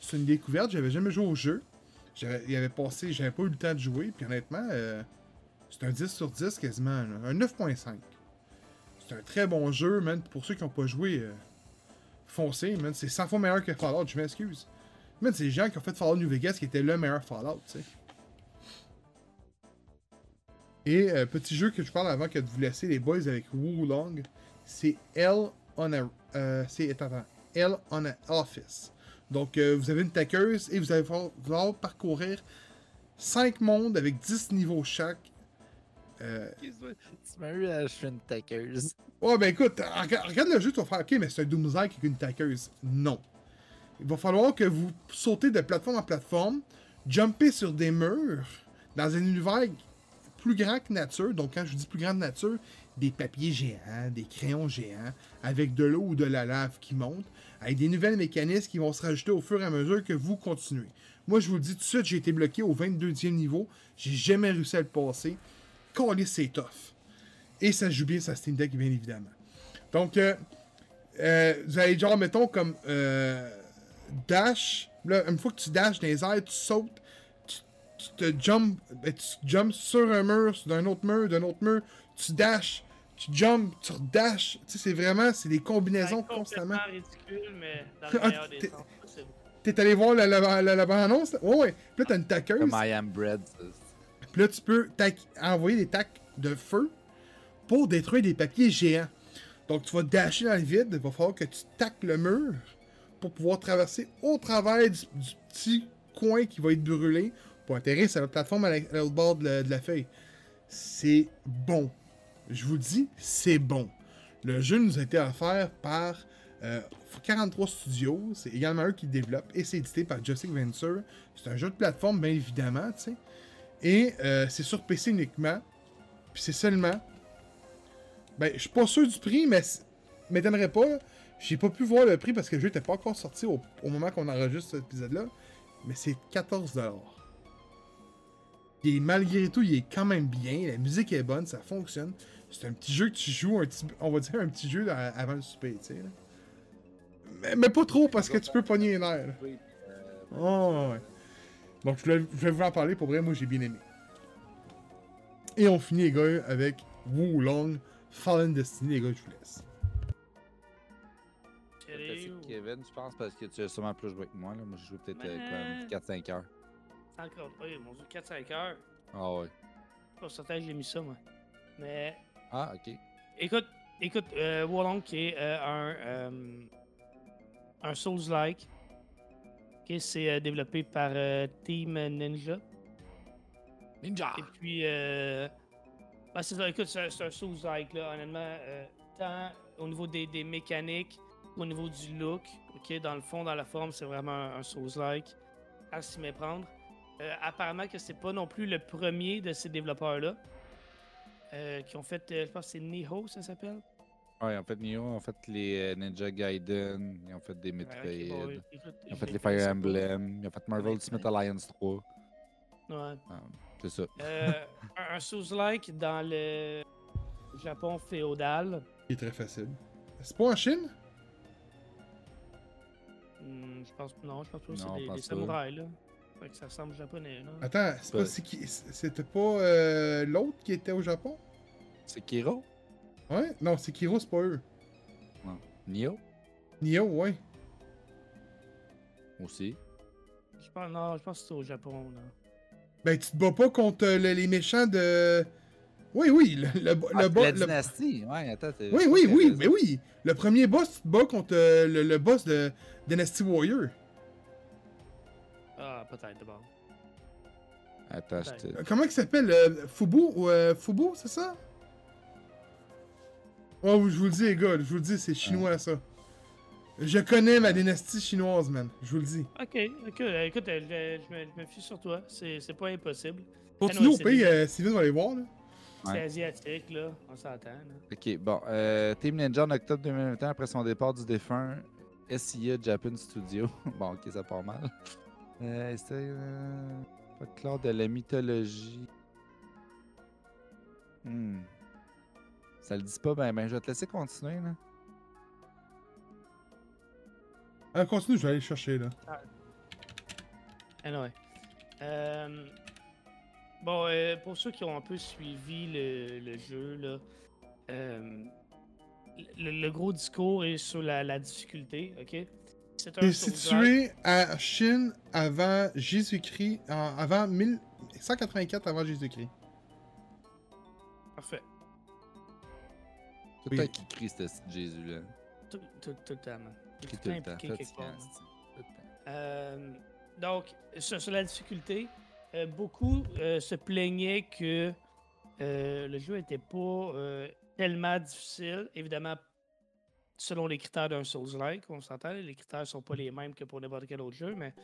c'est une découverte. J'avais jamais joué au jeu. J'avais, il avait passé, j'avais pas eu le temps de jouer, puis honnêtement, euh, c'est un 10 sur 10 quasiment, un 9.5. C'est un très bon jeu, man. Pour ceux qui n'ont pas joué, euh, foncez, man. C'est 100 fois meilleur que Fallout, je m'excuse. C'est les gens qui ont fait Fallout New Vegas qui était le meilleur Fallout, tu sais. Et euh, petit jeu que je parle avant que de vous laisser les boys avec Wulong, c'est L on a euh, c'est attends, L on a Office. Donc euh, vous avez une taqueuse et vous allez allez parcourir 5 mondes avec 10 niveaux chaque. Tu m'as eu à une taqueuse. Ouais, ben écoute, regarde, regarde le jeu, tu vas faire OK, mais c'est un Doomsday avec une taqueuse. Non. Il va falloir que vous sautez de plateforme en plateforme, jumpez sur des murs dans un univers plus grand que nature. Donc, quand je dis plus grand que nature, des papiers géants, des crayons géants, avec de l'eau ou de la lave qui monte, avec des nouvelles mécanismes qui vont se rajouter au fur et à mesure que vous continuez. Moi, je vous le dis tout de suite, j'ai été bloqué au 22e niveau. J'ai jamais réussi à le passer. Callis, c'est tough. Et ça joue bien sur Steam Deck, bien évidemment. Donc, euh, euh, vous avez genre, mettons, comme euh, dash. Là, une fois que tu dashes dans les airs, tu sautes, tu, tu te jump, ben, tu jumps sur un mur, sur un autre mur, d'un autre mur, tu dashes, tu jumps, tu redashes. Tu sais, c'est vraiment, c'est des combinaisons C'est constamment. complètement ridicule, mais dans le Ah, meilleur des t'es- sens possible. T'es allé voir la, la, la, la bande-annonce? là? Ouais, ouais. Puis là, t'as une taqueuse. Comme I am bread. Puis là, tu peux tac- envoyer des tacs de feu pour détruire des papiers géants. Donc, tu vas dasher dans le vide. Il va falloir que tu taques le mur pour pouvoir traverser au travers du, petit coin qui va être brûlé pour atterrir sur la plateforme à la- à l'autre bord de la, feuille. C'est bon. Je vous dis, c'est bon. Le jeu nous a été offert par euh, 43 Studios. C'est également eux qui développent et c'est édité par Jurassic Venture. C'est un jeu de plateforme, bien évidemment, tu sais. Et euh, c'est sur PC uniquement. Puis c'est seulement. Ben, je suis pas sûr du prix, mais m'étonnerait pas. J'ai pas pu voir le prix parce que le jeu était pas encore sorti au, au moment qu'on enregistre cet épisode-là. Mais c'est 14$. Et malgré tout, il est quand même bien. La musique est bonne, ça fonctionne. C'est un petit jeu que tu joues, un petit, on va dire un petit jeu avant le souper, tu sais. Mais, mais pas trop parce que tu peux pogner là. Oui. Oh, ouais. Donc, je voulais, je voulais vous en parler. Pour vrai, moi, j'ai bien aimé. Et on finit, les gars, avec Wulong Fallen Destiny. Les gars, je vous laisse. Kevin, je pense, parce que tu as sûrement plus joué que moi. Là. Moi, j'ai joué peut-être euh, Mais- comme 4-5 heures. C'est encore pas, mon dieu, 4-5 heures. Ah ouais. Je suis pas certain que j'ai mis ça, moi. Mais, Ah, ok. écoute, écoute, euh, Wolong qui est euh, un, euh, un Souls-like. qui c'est euh, développé par euh, Team Ninja. Ninja! Et puis, euh, ben, c'est ça, écoute, c'est un, c'est un Souls-like, là, honnêtement, euh, tant au niveau des, des mécaniques, au niveau du look, ok, dans le fond, dans la forme, c'est vraiment un, un Souls-like à s'y méprendre. Euh, apparemment que c'est pas non plus le premier de ces développeurs-là euh, qui ont fait, euh, je pense que c'est Niho, ça s'appelle? Ouais, en fait, Nioh ont fait les Ninja Gaiden, ils ont fait des Metroid, Ouais, ok, bon, écoute, ils ont fait les Fire. Emblem, ils ont fait Marvel Ultimate Alliance 3. Ouais. Ah, c'est ça. Euh, un, un Souls-like dans le Japon féodal. Il est très facile. C'est pas en Chine? Hmm, je pense non, je pense pas que c'est Non, des, samouraïs là. Fait que ça ressemble japonais là. Attends, c'est pas, Ouais. c'est qui- c'était pas euh, l'autre qui était au Japon? C'est Kiro? Ouais? Non, c'est Kiro, c'est pas eux. Nio Nioh, ouais. aussi. Je pense, non, je pense que c'est au Japon. Là. Ben, tu te bats pas contre euh, le- les méchants de. Oui, oui, le, le, Ah, le bo- la le- dynastie. Ouais, attends. Oui, oui, oui, mais oui. Le premier boss, tu te bats contre euh, le, le boss de Dynasty Warrior. Ah, peut-être d'abord. Attends, je te... Euh, Comment il s'appelle euh, Fubu ou euh, Fubu, c'est ça? Oh, oui, je vous le dis, les gars, je vous le dis, c'est chinois ça. Je connais ma dynastie chinoise, man. Je vous le dis. Ok, écoute, euh, je, je me, je me fie sur toi. C'est c'est pas impossible. Continue au pays, Steven va aller voir. Là. C'est Ouais. asiatique, là. On s'entend. là. Ok, bon. Euh, Team Ninja en octobre 2021, après son départ du défunt SIA Japan Studio. bon, ok, ça part mal. Euh, C'était. Euh, folklore de la mythologie? Hmm. Ça le dit pas, ben, ben je vais te laisser continuer, là. Ah, continue, je vais aller le chercher, là. Anyway. Euh, bon, euh, pour ceux qui ont un peu suivi le, le jeu, là, euh, le, le gros discours est sur la, la difficulté, ok? C'est Souls-like. situé à Chine avant Jésus-Christ, en- avant 1184 avant Jésus-Christ. Parfait. Tout le temps qui crie, ce petit Jésus-là? Tout, tout, tout le temps, man. Le temps le temps. Euh, donc, sur, sur la difficulté, euh, beaucoup euh, se plaignaient que euh, le jeu n'était pas tellement difficile. Évidemment, selon les critères d'un Souls-like, on s'entend, les critères sont pas les mêmes que pour n'importe quel autre jeu, mais,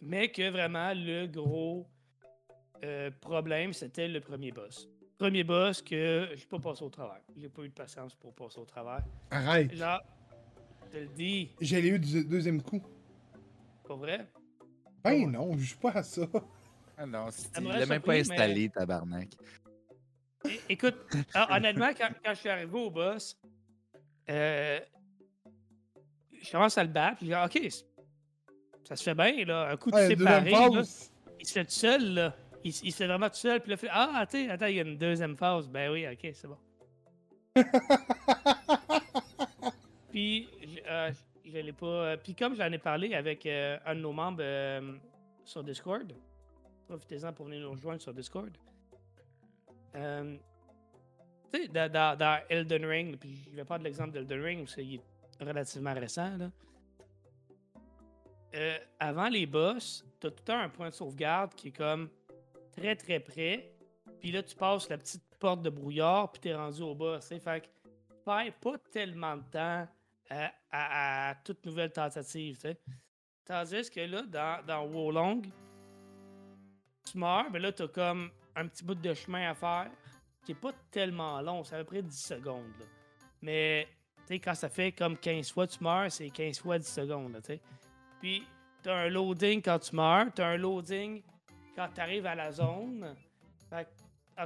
mais que vraiment le gros problème, c'était le premier boss. Premier boss que je pas passé au travers. J'ai pas eu de patience pour passer au travers. Arrête. Genre, je te le dis, J'ai eu du deuxième coup. pas vrai? Ben non, je joue pas à ça. Ah non, il l'a même pas surpris, mais- installé, tabarnak. É- Écoute, ah, honnêtement, quand, quand je suis arrivé au boss, euh, je commence à le battre. puis Je dis, OK, c- ça se fait bien, là. Un coup de Ouais, séparé, là, il se fait tout seul, là. Il, se fait vraiment tout seul. Puis là, il fait, ah, attends, attends, il y a une deuxième phase. Ben oui, OK, c'est bon. Puis, euh, je l'ai pas. euh, Puis, comme j'en ai parlé avec euh, un de nos membres euh, sur Discord, profitez-en pour venir nous rejoindre sur Discord. Tu sais, dans, Elden Ring, puis je vais de l'exemple d'Elden Ring parce qu'il est relativement récent, là. Avant les boss, t'as tout le temps un point de sauvegarde qui est comme très très près. Puis là, tu passes la petite porte de brouillard, puis t'es rendu au boss. tu. Fait que pas tellement de temps à, toute nouvelle tentative. Tandis que là, dans, dans Wolong, tu meurs, mais là, t'as comme un petit bout de chemin à faire qui est pas tellement long, c'est à peu près 10 secondes. là. Mais quand ça fait comme 15 fois tu meurs, c'est 15 fois 10 secondes. là, tu sais. Puis, t'as un loading quand tu meurs, t'as un loading quand tu arrives à la zone. Fait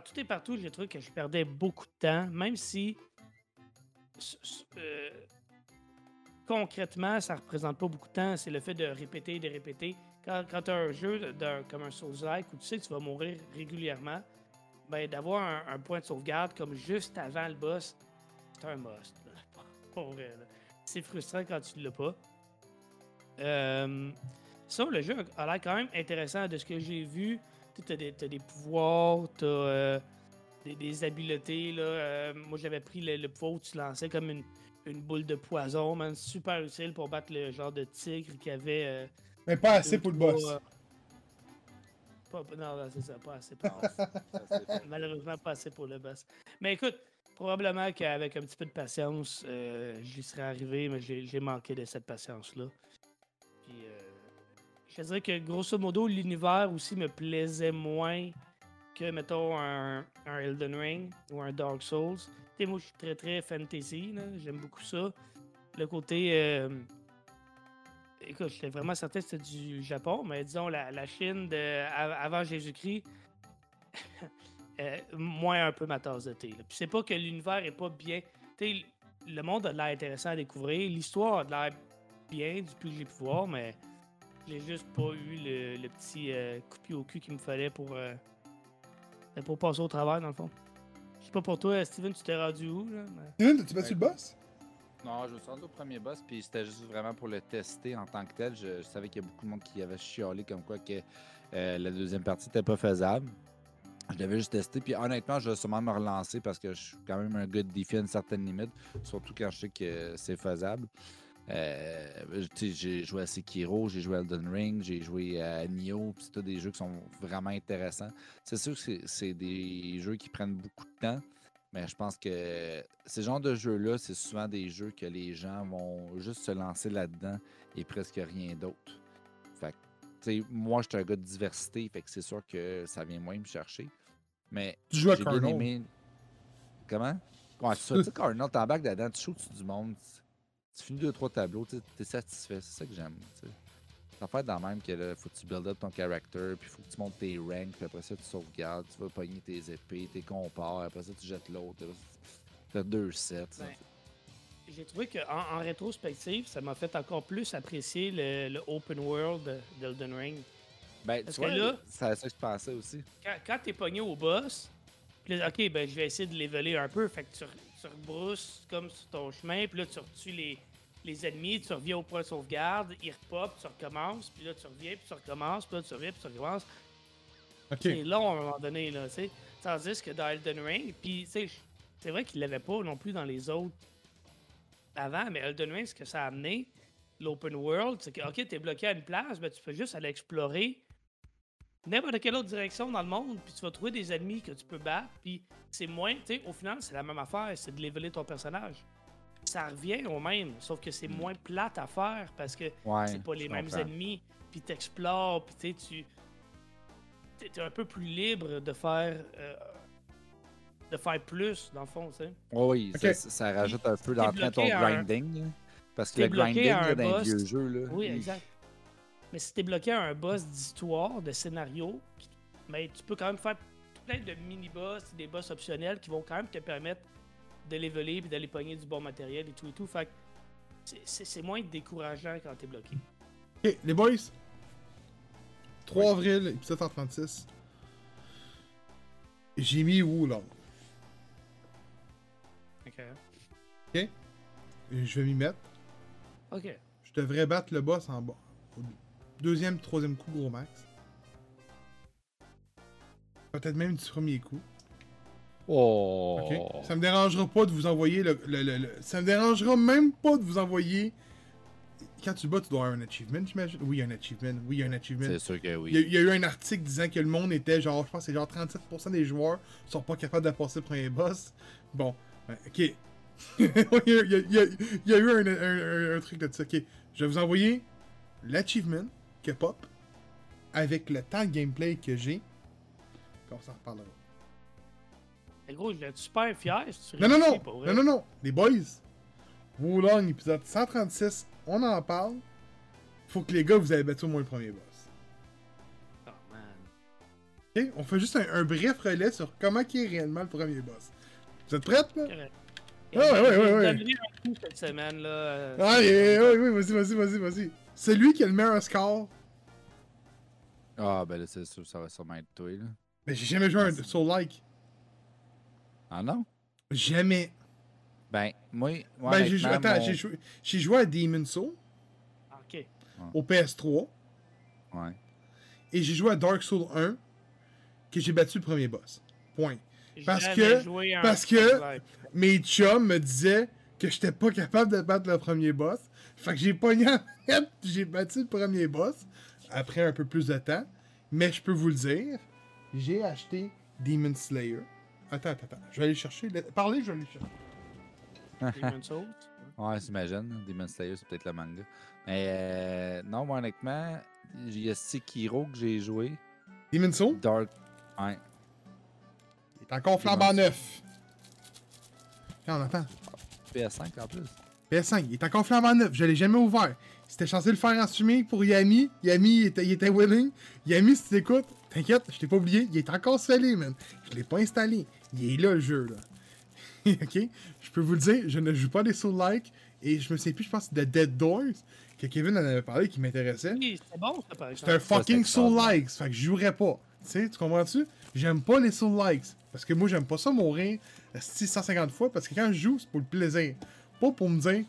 tout et partout, j'ai trouvé que je perdais beaucoup de temps, même si euh, concrètement, ça représente pas beaucoup de temps. C'est le fait de répéter, de répéter. Quand, quand tu as un jeu comme un Souls-like où tu sais que tu vas mourir régulièrement, ben, d'avoir un, point de sauvegarde comme juste avant le boss, c'est un must. C'est frustrant quand tu l'as pas. Euh, ça, le jeu a l'air quand même intéressant de ce que j'ai vu. Tu as des, pouvoirs, tu as des, des habiletés. Euh, moi, j'avais pris le, le tu lançais comme une, une boule de poison, man. Super utile pour battre le genre de tigre qui avait. euh, Mais pas assez pour le boss. euh, pas- non, non, c'est ça, pas assez pour Malheureusement, pas assez pour le boss. Mais écoute, probablement qu'avec un petit peu de patience, euh, j'y serais arrivé, mais j'ai manqué de cette patience-là. Puis, euh, je dirais que grosso modo, l'univers aussi me plaisait moins que, mettons, un, un Elden Ring ou un Dark Souls. Tu sais, moi, je suis très, très fantasy, j'aime beaucoup ça. Le côté. euh, Écoute, j'étais vraiment certain que c'était du Japon, mais disons la, la Chine avant Jésus-Christ, euh, moins un peu ma tasse de thé. là. Puis c'est pas que l'univers est pas bien. Tu sais, le monde a de l'air intéressant à découvrir, l'histoire a de l'air bien du plus que j'ai pu voir, mais j'ai juste pas eu le, le petit euh, coup de pied au cul qu'il me fallait pour, euh, pour passer au travail, dans le fond. Je sais pas pour toi, Steven, tu t'es rendu où, là? mais- Steven, t'as-tu battu le boss? Non, je me suis rendu au premier boss, puis c'était juste vraiment pour le tester en tant que tel. Je, je savais qu'il y a beaucoup de monde qui avait chialé comme quoi que euh, la deuxième partie n'était pas faisable. Je devais juste tester, puis honnêtement, je vais sûrement me relancer parce que je suis quand même un gars de défi à une certaine limite, surtout quand je sais que c'est faisable. Euh, j'ai joué à Sekiro, j'ai joué à Elden Ring, j'ai joué à Nioh, puis c'est tous des jeux qui sont vraiment intéressants. C'est sûr que c'est- des jeux qui prennent beaucoup de temps, mais je pense que ces genres de jeux-là, c'est souvent des jeux que les gens vont juste se lancer là-dedans et presque rien d'autre. Fait que, moi, je suis un gars de diversité, fait que c'est sûr que ça vient moins me chercher. Mais Tu joues à Carnal. aimé. Comment? Ouais. Tu sais, Cardinal, t'embarques là-dedans, tu shoots du monde, tu finis deux, trois tableaux, tu es satisfait. C'est ça que j'aime. Ça fait dans même que là, faut que tu build up ton character, puis faut que tu montes tes ranks, puis après ça, tu sauvegardes, tu vas pogner tes épées, tes compares, après ça, tu jettes l'autre. T'as deux sets. Ouais. J'ai trouvé qu'en en rétrospective, ça m'a fait encore plus apprécier le, le open world d'Elden Ring. Ben, Parce tu vois, là- c'est ça que je pensais aussi. Quand, quand t'es pogné au boss, puis là, ok, ben je vais essayer de leveler un peu. Fait que tu, tu rebrousses comme sur ton chemin, puis là tu retues les, les ennemis, tu reviens au point de sauvegarde, ils repopent, tu recommences, puis là tu reviens, puis tu recommences, puis là tu reviens, puis tu recommences. C'est long à un moment donné, là, tu sais. Tandis que dans Elden Ring, puis tu sais, c'est vrai qu'il l'avait pas non plus dans les autres avant, mais Elden Ring, ce que ça a amené, l'open world, c'est que, ok, t'es bloqué à une place, ben tu peux juste aller explorer n'importe quelle autre direction dans le monde, puis tu vas trouver des ennemis que tu peux battre, puis c'est moins, tu sais, au final, c'est la même affaire, c'est de leveler ton personnage. Ça revient au même, sauf que c'est moins plate à faire parce que Ouais. c'est pas les mêmes comprends. ennemis, puis t'explores, puis tu sais, tu t'es- un peu plus libre de faire euh, de faire plus dans le fond, tu sais. Oui, ça, ça rajoute un peu à ton un- grinding. Parce que le grinding là, dans les vieux jeux, là. Oui, il- exact. Mais si t'es bloqué à un boss d'histoire, de scénario, mais tu peux quand même faire plein de mini-boss, des boss optionnels qui vont quand même te permettre de leveler puis d'aller pogner du bon matériel et tout et tout. Fait que c'est- moins décourageant quand t'es bloqué. Ok, les boys? 3 avril, épisode 136. J'ai mis où là? Ok. Je vais m'y mettre. Ok. Je devrais battre le boss en bas. Deuxième, troisième coup, gros max. Peut-être même du premier coup. Oh! Ok. Ça me dérangera pas de vous envoyer le, le- le- le- Ça me dérangera même pas de vous envoyer. Quand tu bats, tu dois avoir un achievement, j'imagine. Oui, il y a un achievement. Oui, il y a un achievement. C'est sûr que Il y, a, oui. il y a eu un article disant que le monde était genre, je pense que c'est genre 37% des joueurs sont pas capables de passer le premier boss. Bon, ok. il, y a, il y a- il y a- il y a eu un, un- un- un truc de ça. Ok, je vais vous envoyer l'achievement que pop avec le temps de gameplay que j'ai. Puis on s'en reparlera. Mais gros, je être super fier si tu Non, non, non, pour vrai. non, non, non, les boys. Wulong, épisode 136, on en parle. Faut que les gars, vous avez battu au moins le premier boss. Oh, man. Ok, on fait juste un, un bref relais sur comment qui est réellement le premier boss. Vous êtes prêtes, là? Correct. Ouais, ouais, ouais, Je vais ouais. donner un coup cette semaine, là. Ah, yeah, oui, oui, vas-y, vas-y, vas-y, vas-y. Celui qui a le meilleur score, Ah, ben là, c'est sûr, ça va sûrement être toi, là. ben j'ai jamais joué à un Soul-like. Ah non? Jamais. Ben, moi, moi ben, j'ai joué, attends, mon- j'ai joué, j'ai joué à Demon's Soul Ok. au PS3 Ouais. et j'ai joué à Dark Soul 1 que j'ai battu le premier boss. Point. Parce que- parce que-. Mes chums me disaient que j'étais pas capable de battre le premier boss. Fait que j'ai pogné en j'ai battu le premier boss après un peu plus de temps. Mais je peux vous le dire, j'ai acheté Demon Slayer. Attends, attends, attends. Je vais aller chercher. le- Parlez, je vais aller chercher. Demon's Souls. Ouais, j'imagine. Demon Slayer, c'est peut-être le manga. Mais euh, non, moi, honnêtement, il y a Sekiro que j'ai joué. Demon Soul, Dark. Ouais. il est encore flambant neuf. Tiens, on entend. PS5 en plus. PS5, il est encore flambant neuf. Je l'ai jamais ouvert. C'était censé le faire en streaming pour Yami. Yami, il était, il était willing. Yami, si tu t'écoutes, t'inquiète, je t'ai pas oublié. Il est encore scellé, man. Je l'ai pas installé. Il est là, le jeu, là. ok? Je peux vous le dire, je ne joue pas des Soul-like. Et je me sais plus, je pense, de Dead Doors, que Kevin en avait parlé, qui m'intéressait. Oui, c'était bon, ça, par C'est un fucking. Soul-like. Fait que je jouerais pas. Tu sais, tu comprends-tu? J'aime pas les soul likes. Parce que moi, j'aime pas ça mourir asti 150 fois. Parce que quand je joue, c'est pour le plaisir. Pas pour me dire,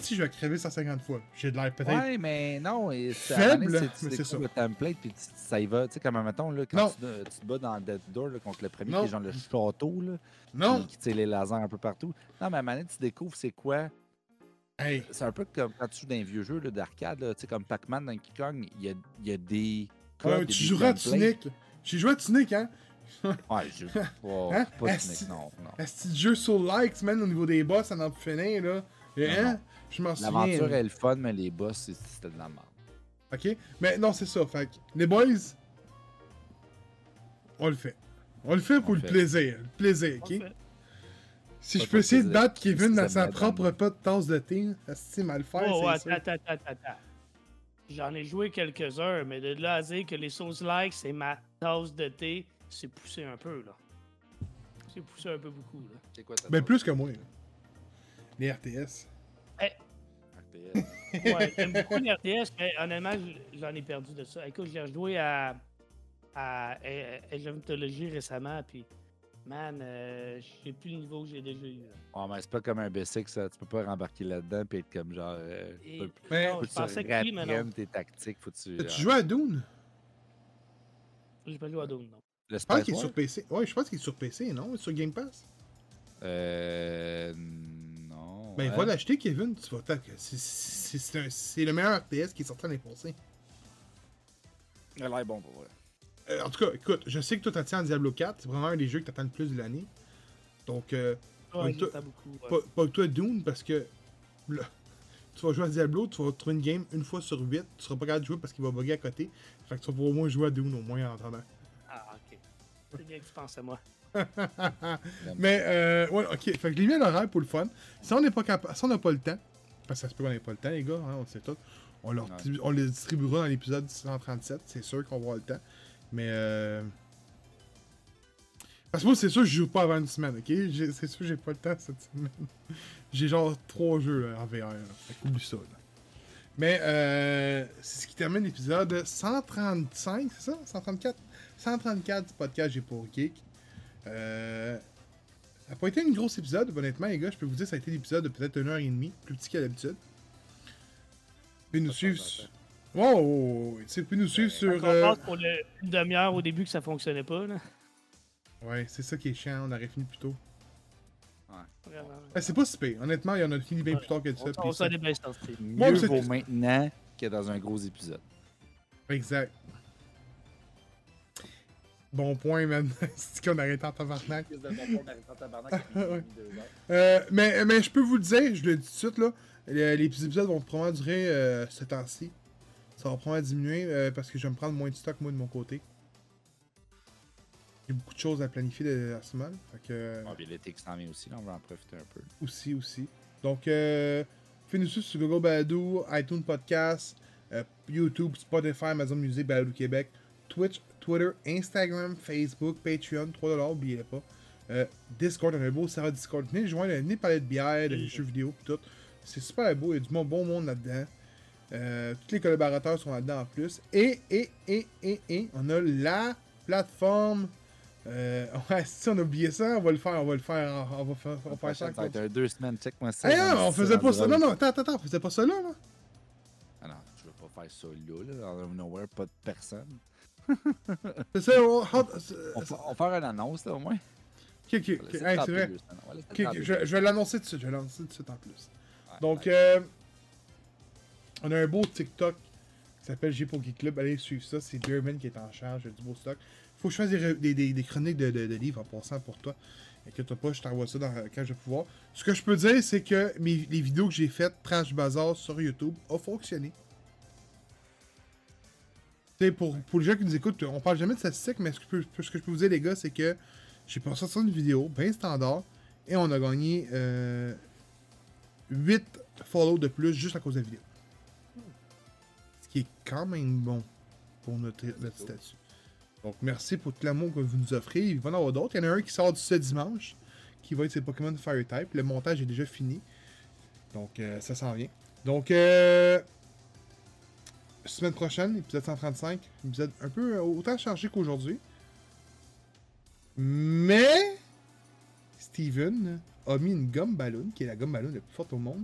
si je vais crever 150 fois. J'ai de l'air peut-être. Ouais, mais non. et Faible, c'est Tu ça. le template, puis tu- ça y va. Tu sais, comme, mettons, là, quand tu, te- tu te bats dans Dead Door là, contre le premier, Non. qui est genre le château, là, Non! qui, tire les lasers un peu partout. Non, mais à donné, tu découvres c'est quoi. Hey! C'est un peu comme quand tu joues dans un vieux jeu d'arcade, tu sais, comme Pac-Man dans King Kong, il y a, y a des. codes, Ouais, il y a tu des joueras à. Tunic. J'ai joué à Tunic, hein? Ouais, je. Oh, Hein? Pas non. petit jeu sur likes, man, au niveau des boss, ça n'en peut finir, là. Et, Non, hein? non. Je m'en souviens. L'aventure est le fun, mais les boss, c'est- c'était de la merde. Ok? Mais non, c'est ça. Fait que les boys, on le fait. On le fait pour le plaisir. Le plaisir, ok? Si Pas je peux essayer de battre Kevin dans sa propre moi. pas de tasse de thé, c'est mal faire, Oh, attends, attends, attends. J'en ai joué quelques-uns, mais de là à dire que les sauces likes, c'est ma tasse de thé, c'est poussé un peu, là. C'est poussé un peu beaucoup, là. C'est quoi ta Ben plus que moi. là. Les RTS. RTS. Ouais, j'aime beaucoup les RTS, mais honnêtement, j'en ai perdu de ça. Écoute, j'ai rejoué à, à A- Age of Mythology récemment, puis man, euh, j'ai plus le niveau que j'ai déjà eu. là. Ouais, mais c'est pas comme un B6, ça. Tu peux pas rembarquer là-dedans et être comme genre. Euh, Et- faut- Mais- non, faut je tu que oui, mais non. tes tactiques. Faut tu. Tu euh, joues à Dune? J'ai pas joué à Doom, non. Le Je pense qu'il est sur PC. Ouais, je pense qu'il est sur PC, non? Sur Game Pass? Euh. Non. Ben, ouais. va l'acheter, Kevin. Tu vas c'est- le meilleur RTS qui est sorti l'année passée. Il a l'air bon pour vrai. Euh, en tout cas, écoute, je sais que toi t'attends à Diablo 4. C'est vraiment un des jeux que t'attends le plus de l'année. Donc, euh, Ouais, j'attends toi- beaucoup. ouais. pas, pas toi Dune parce que là, tu vas jouer à Diablo, tu vas trouver une game une fois sur 8, tu seras pas capable de jouer parce qu'il va bugger à côté. Fait que tu vas pouvoir au moins jouer à Dune au moins en attendant. C'est bien que tu penses à moi. Mais euh, ouais, ok, fait que je l'ai mis à l'horaire pour le fun. Si on n'est pas capable, si on n'a pas le temps, parce que ça se peut qu'on n'ait pas le temps, les gars, hein, on le sait tout. On, leur, Ouais. on les distribuera dans l'épisode 137, c'est sûr qu'on va avoir le temps. Mais euh... Parce que moi, c'est sûr que je joue pas avant une semaine, ok? J'ai- C'est sûr que j'ai pas le temps cette semaine. j'ai genre trois jeux là, en VR, là. Fait qu'oublie ça, là. Mais euh, c'est ce qui termine l'épisode 135, c'est ça? 134? 134 du podcast J'ai pour Geek. Euh, ça n'a pas été un gros épisode, honnêtement, les gars. Je peux vous dire, ça a été l'épisode de peut-être une heure et demie, plus petit qu'à d'habitude. Puis nous Pas suivre. Wow, puis nous suivre sur. On euh, pour le- une demi-heure au début que ça fonctionnait pas, là. Ouais, c'est ça qui est chiant, on aurait fini plus tôt. Vraiment. Eh, c'est pas si pire. Honnêtement, il y en a fini bien plus tard que ça. On, s'en est bien sorti. Moi, Mieux c'est- vaut maintenant que dans un gros épisode. Exact. Bon point, man. c'est qu'on arrête en tabarnak. Euh, mais, mais je peux vous le dire, je le dis tout de suite, là. le- Les épisodes vont probablement durer euh, ce temps-ci. Ça va probablement diminuer euh, parce que je vais me prendre moins de stock, moi, de mon côté. J'ai beaucoup de choses à planifier de la semaine. Fait que, euh, Bon, puis l'été qui s'en vient aussi, là, on va en profiter un peu. aussi, aussi. Donc, euh, faites-nous suivre sur Google Balado, iTunes Podcast, euh, YouTube, Spotify, Amazon Music, Balado Québec, Twitch, Twitter, Instagram, Facebook, Patreon, 3$, oubliez pas. Euh, Discord, on a un beau serveur Discord. Venez joindre, venez parler de bière, de jeux vidéo, tout. C'est super beau, il y a du bon, bon monde là-dedans. Euh, tous les collaborateurs sont là-dedans en plus. Et, et, et, et, et, on a la plateforme. Euh, ouais, si on a oublié ça, on va le faire, on va le faire, on va faire, on va faire ça. Ça va être un deux semaines, check moi ça. Non, on faisait pas ça. Non, non, attends, attends, on faisait pas ça là, là. Ah non, je veux pas faire ça là, là, dans le nowhere, pas de personne. C'est ça, on, on- faire une annonce, là, au moins. Ok, ok, hey, c'est vrai. tremper je, vais l'annoncer tout de suite, je vais l'annoncer tout de suite en plus. Donc, euh, on a un beau TikTok qui s'appelle pour Geek Club. Allez suivre ça, c'est Jerman qui est en charge du beau stock. Faut que je fasse des, re- des, des- des chroniques de, de- de livres en passant pour toi. Inquiète pas, je t'envoie ça dans, quand je vais pouvoir. Ce que je peux dire, c'est que mes, les vidéos que j'ai faites, Tranche Bazar sur YouTube, ont fonctionné. Sais, pour, pour les gens qui nous écoutent, on parle jamais de statistiques, mais ce que, je peux- ce que je peux vous dire, les gars, c'est que j'ai passé sur une vidéo, bien standard, et on a gagné euh, 8 follow de plus juste à cause de la vidéo. Ce qui est quand même bon pour notre, notre statut. Donc, merci pour tout l'amour que vous nous offrez. Il va y en avoir d'autres. Il y en a un qui sort ce dimanche, qui va être ses Pokémon Fire Type. Le montage est déjà fini. Donc, euh, ça s'en vient. Donc, euh, semaine prochaine, épisode 135. Épisode un peu euh, autant chargé qu'aujourd'hui. Mais Steven a mis une gomme ballon, qui est la gomme ballon la plus forte au monde,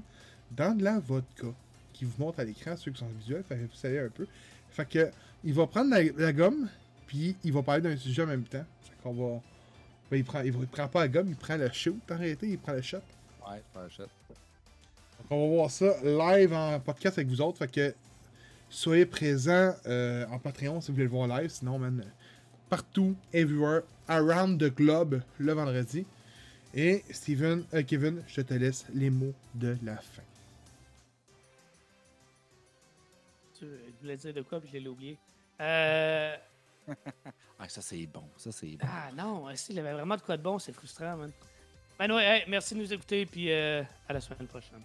dans de la vodka, qui vous montre à l'écran, ceux qui sont visuels, fait que vous savez un peu. Fait que, il va prendre la, la gomme, puis il va parler d'un sujet en même temps. Fait qu'on va. ben, il, prend, il prend pas la gomme, il prend le shoot en réalité, il prend le shot. Ouais, je prends le shot. Donc on va voir ça live en podcast avec vous autres. Fait que soyez présents euh, en Patreon si vous voulez le voir live. Sinon, man, partout, everywhere, around the globe le vendredi. Et Steven, euh, Kevin, je te laisse les mots de la fin. Tu voulais dire de quoi, puis je l'ai oublié? Euh... Ah, ça c'est bon, ça c'est bon. Ah non, s'il avait vraiment de quoi de bon, c'est frustrant, man. Ben ouais, hey, merci de nous écouter, puis euh, à la semaine prochaine.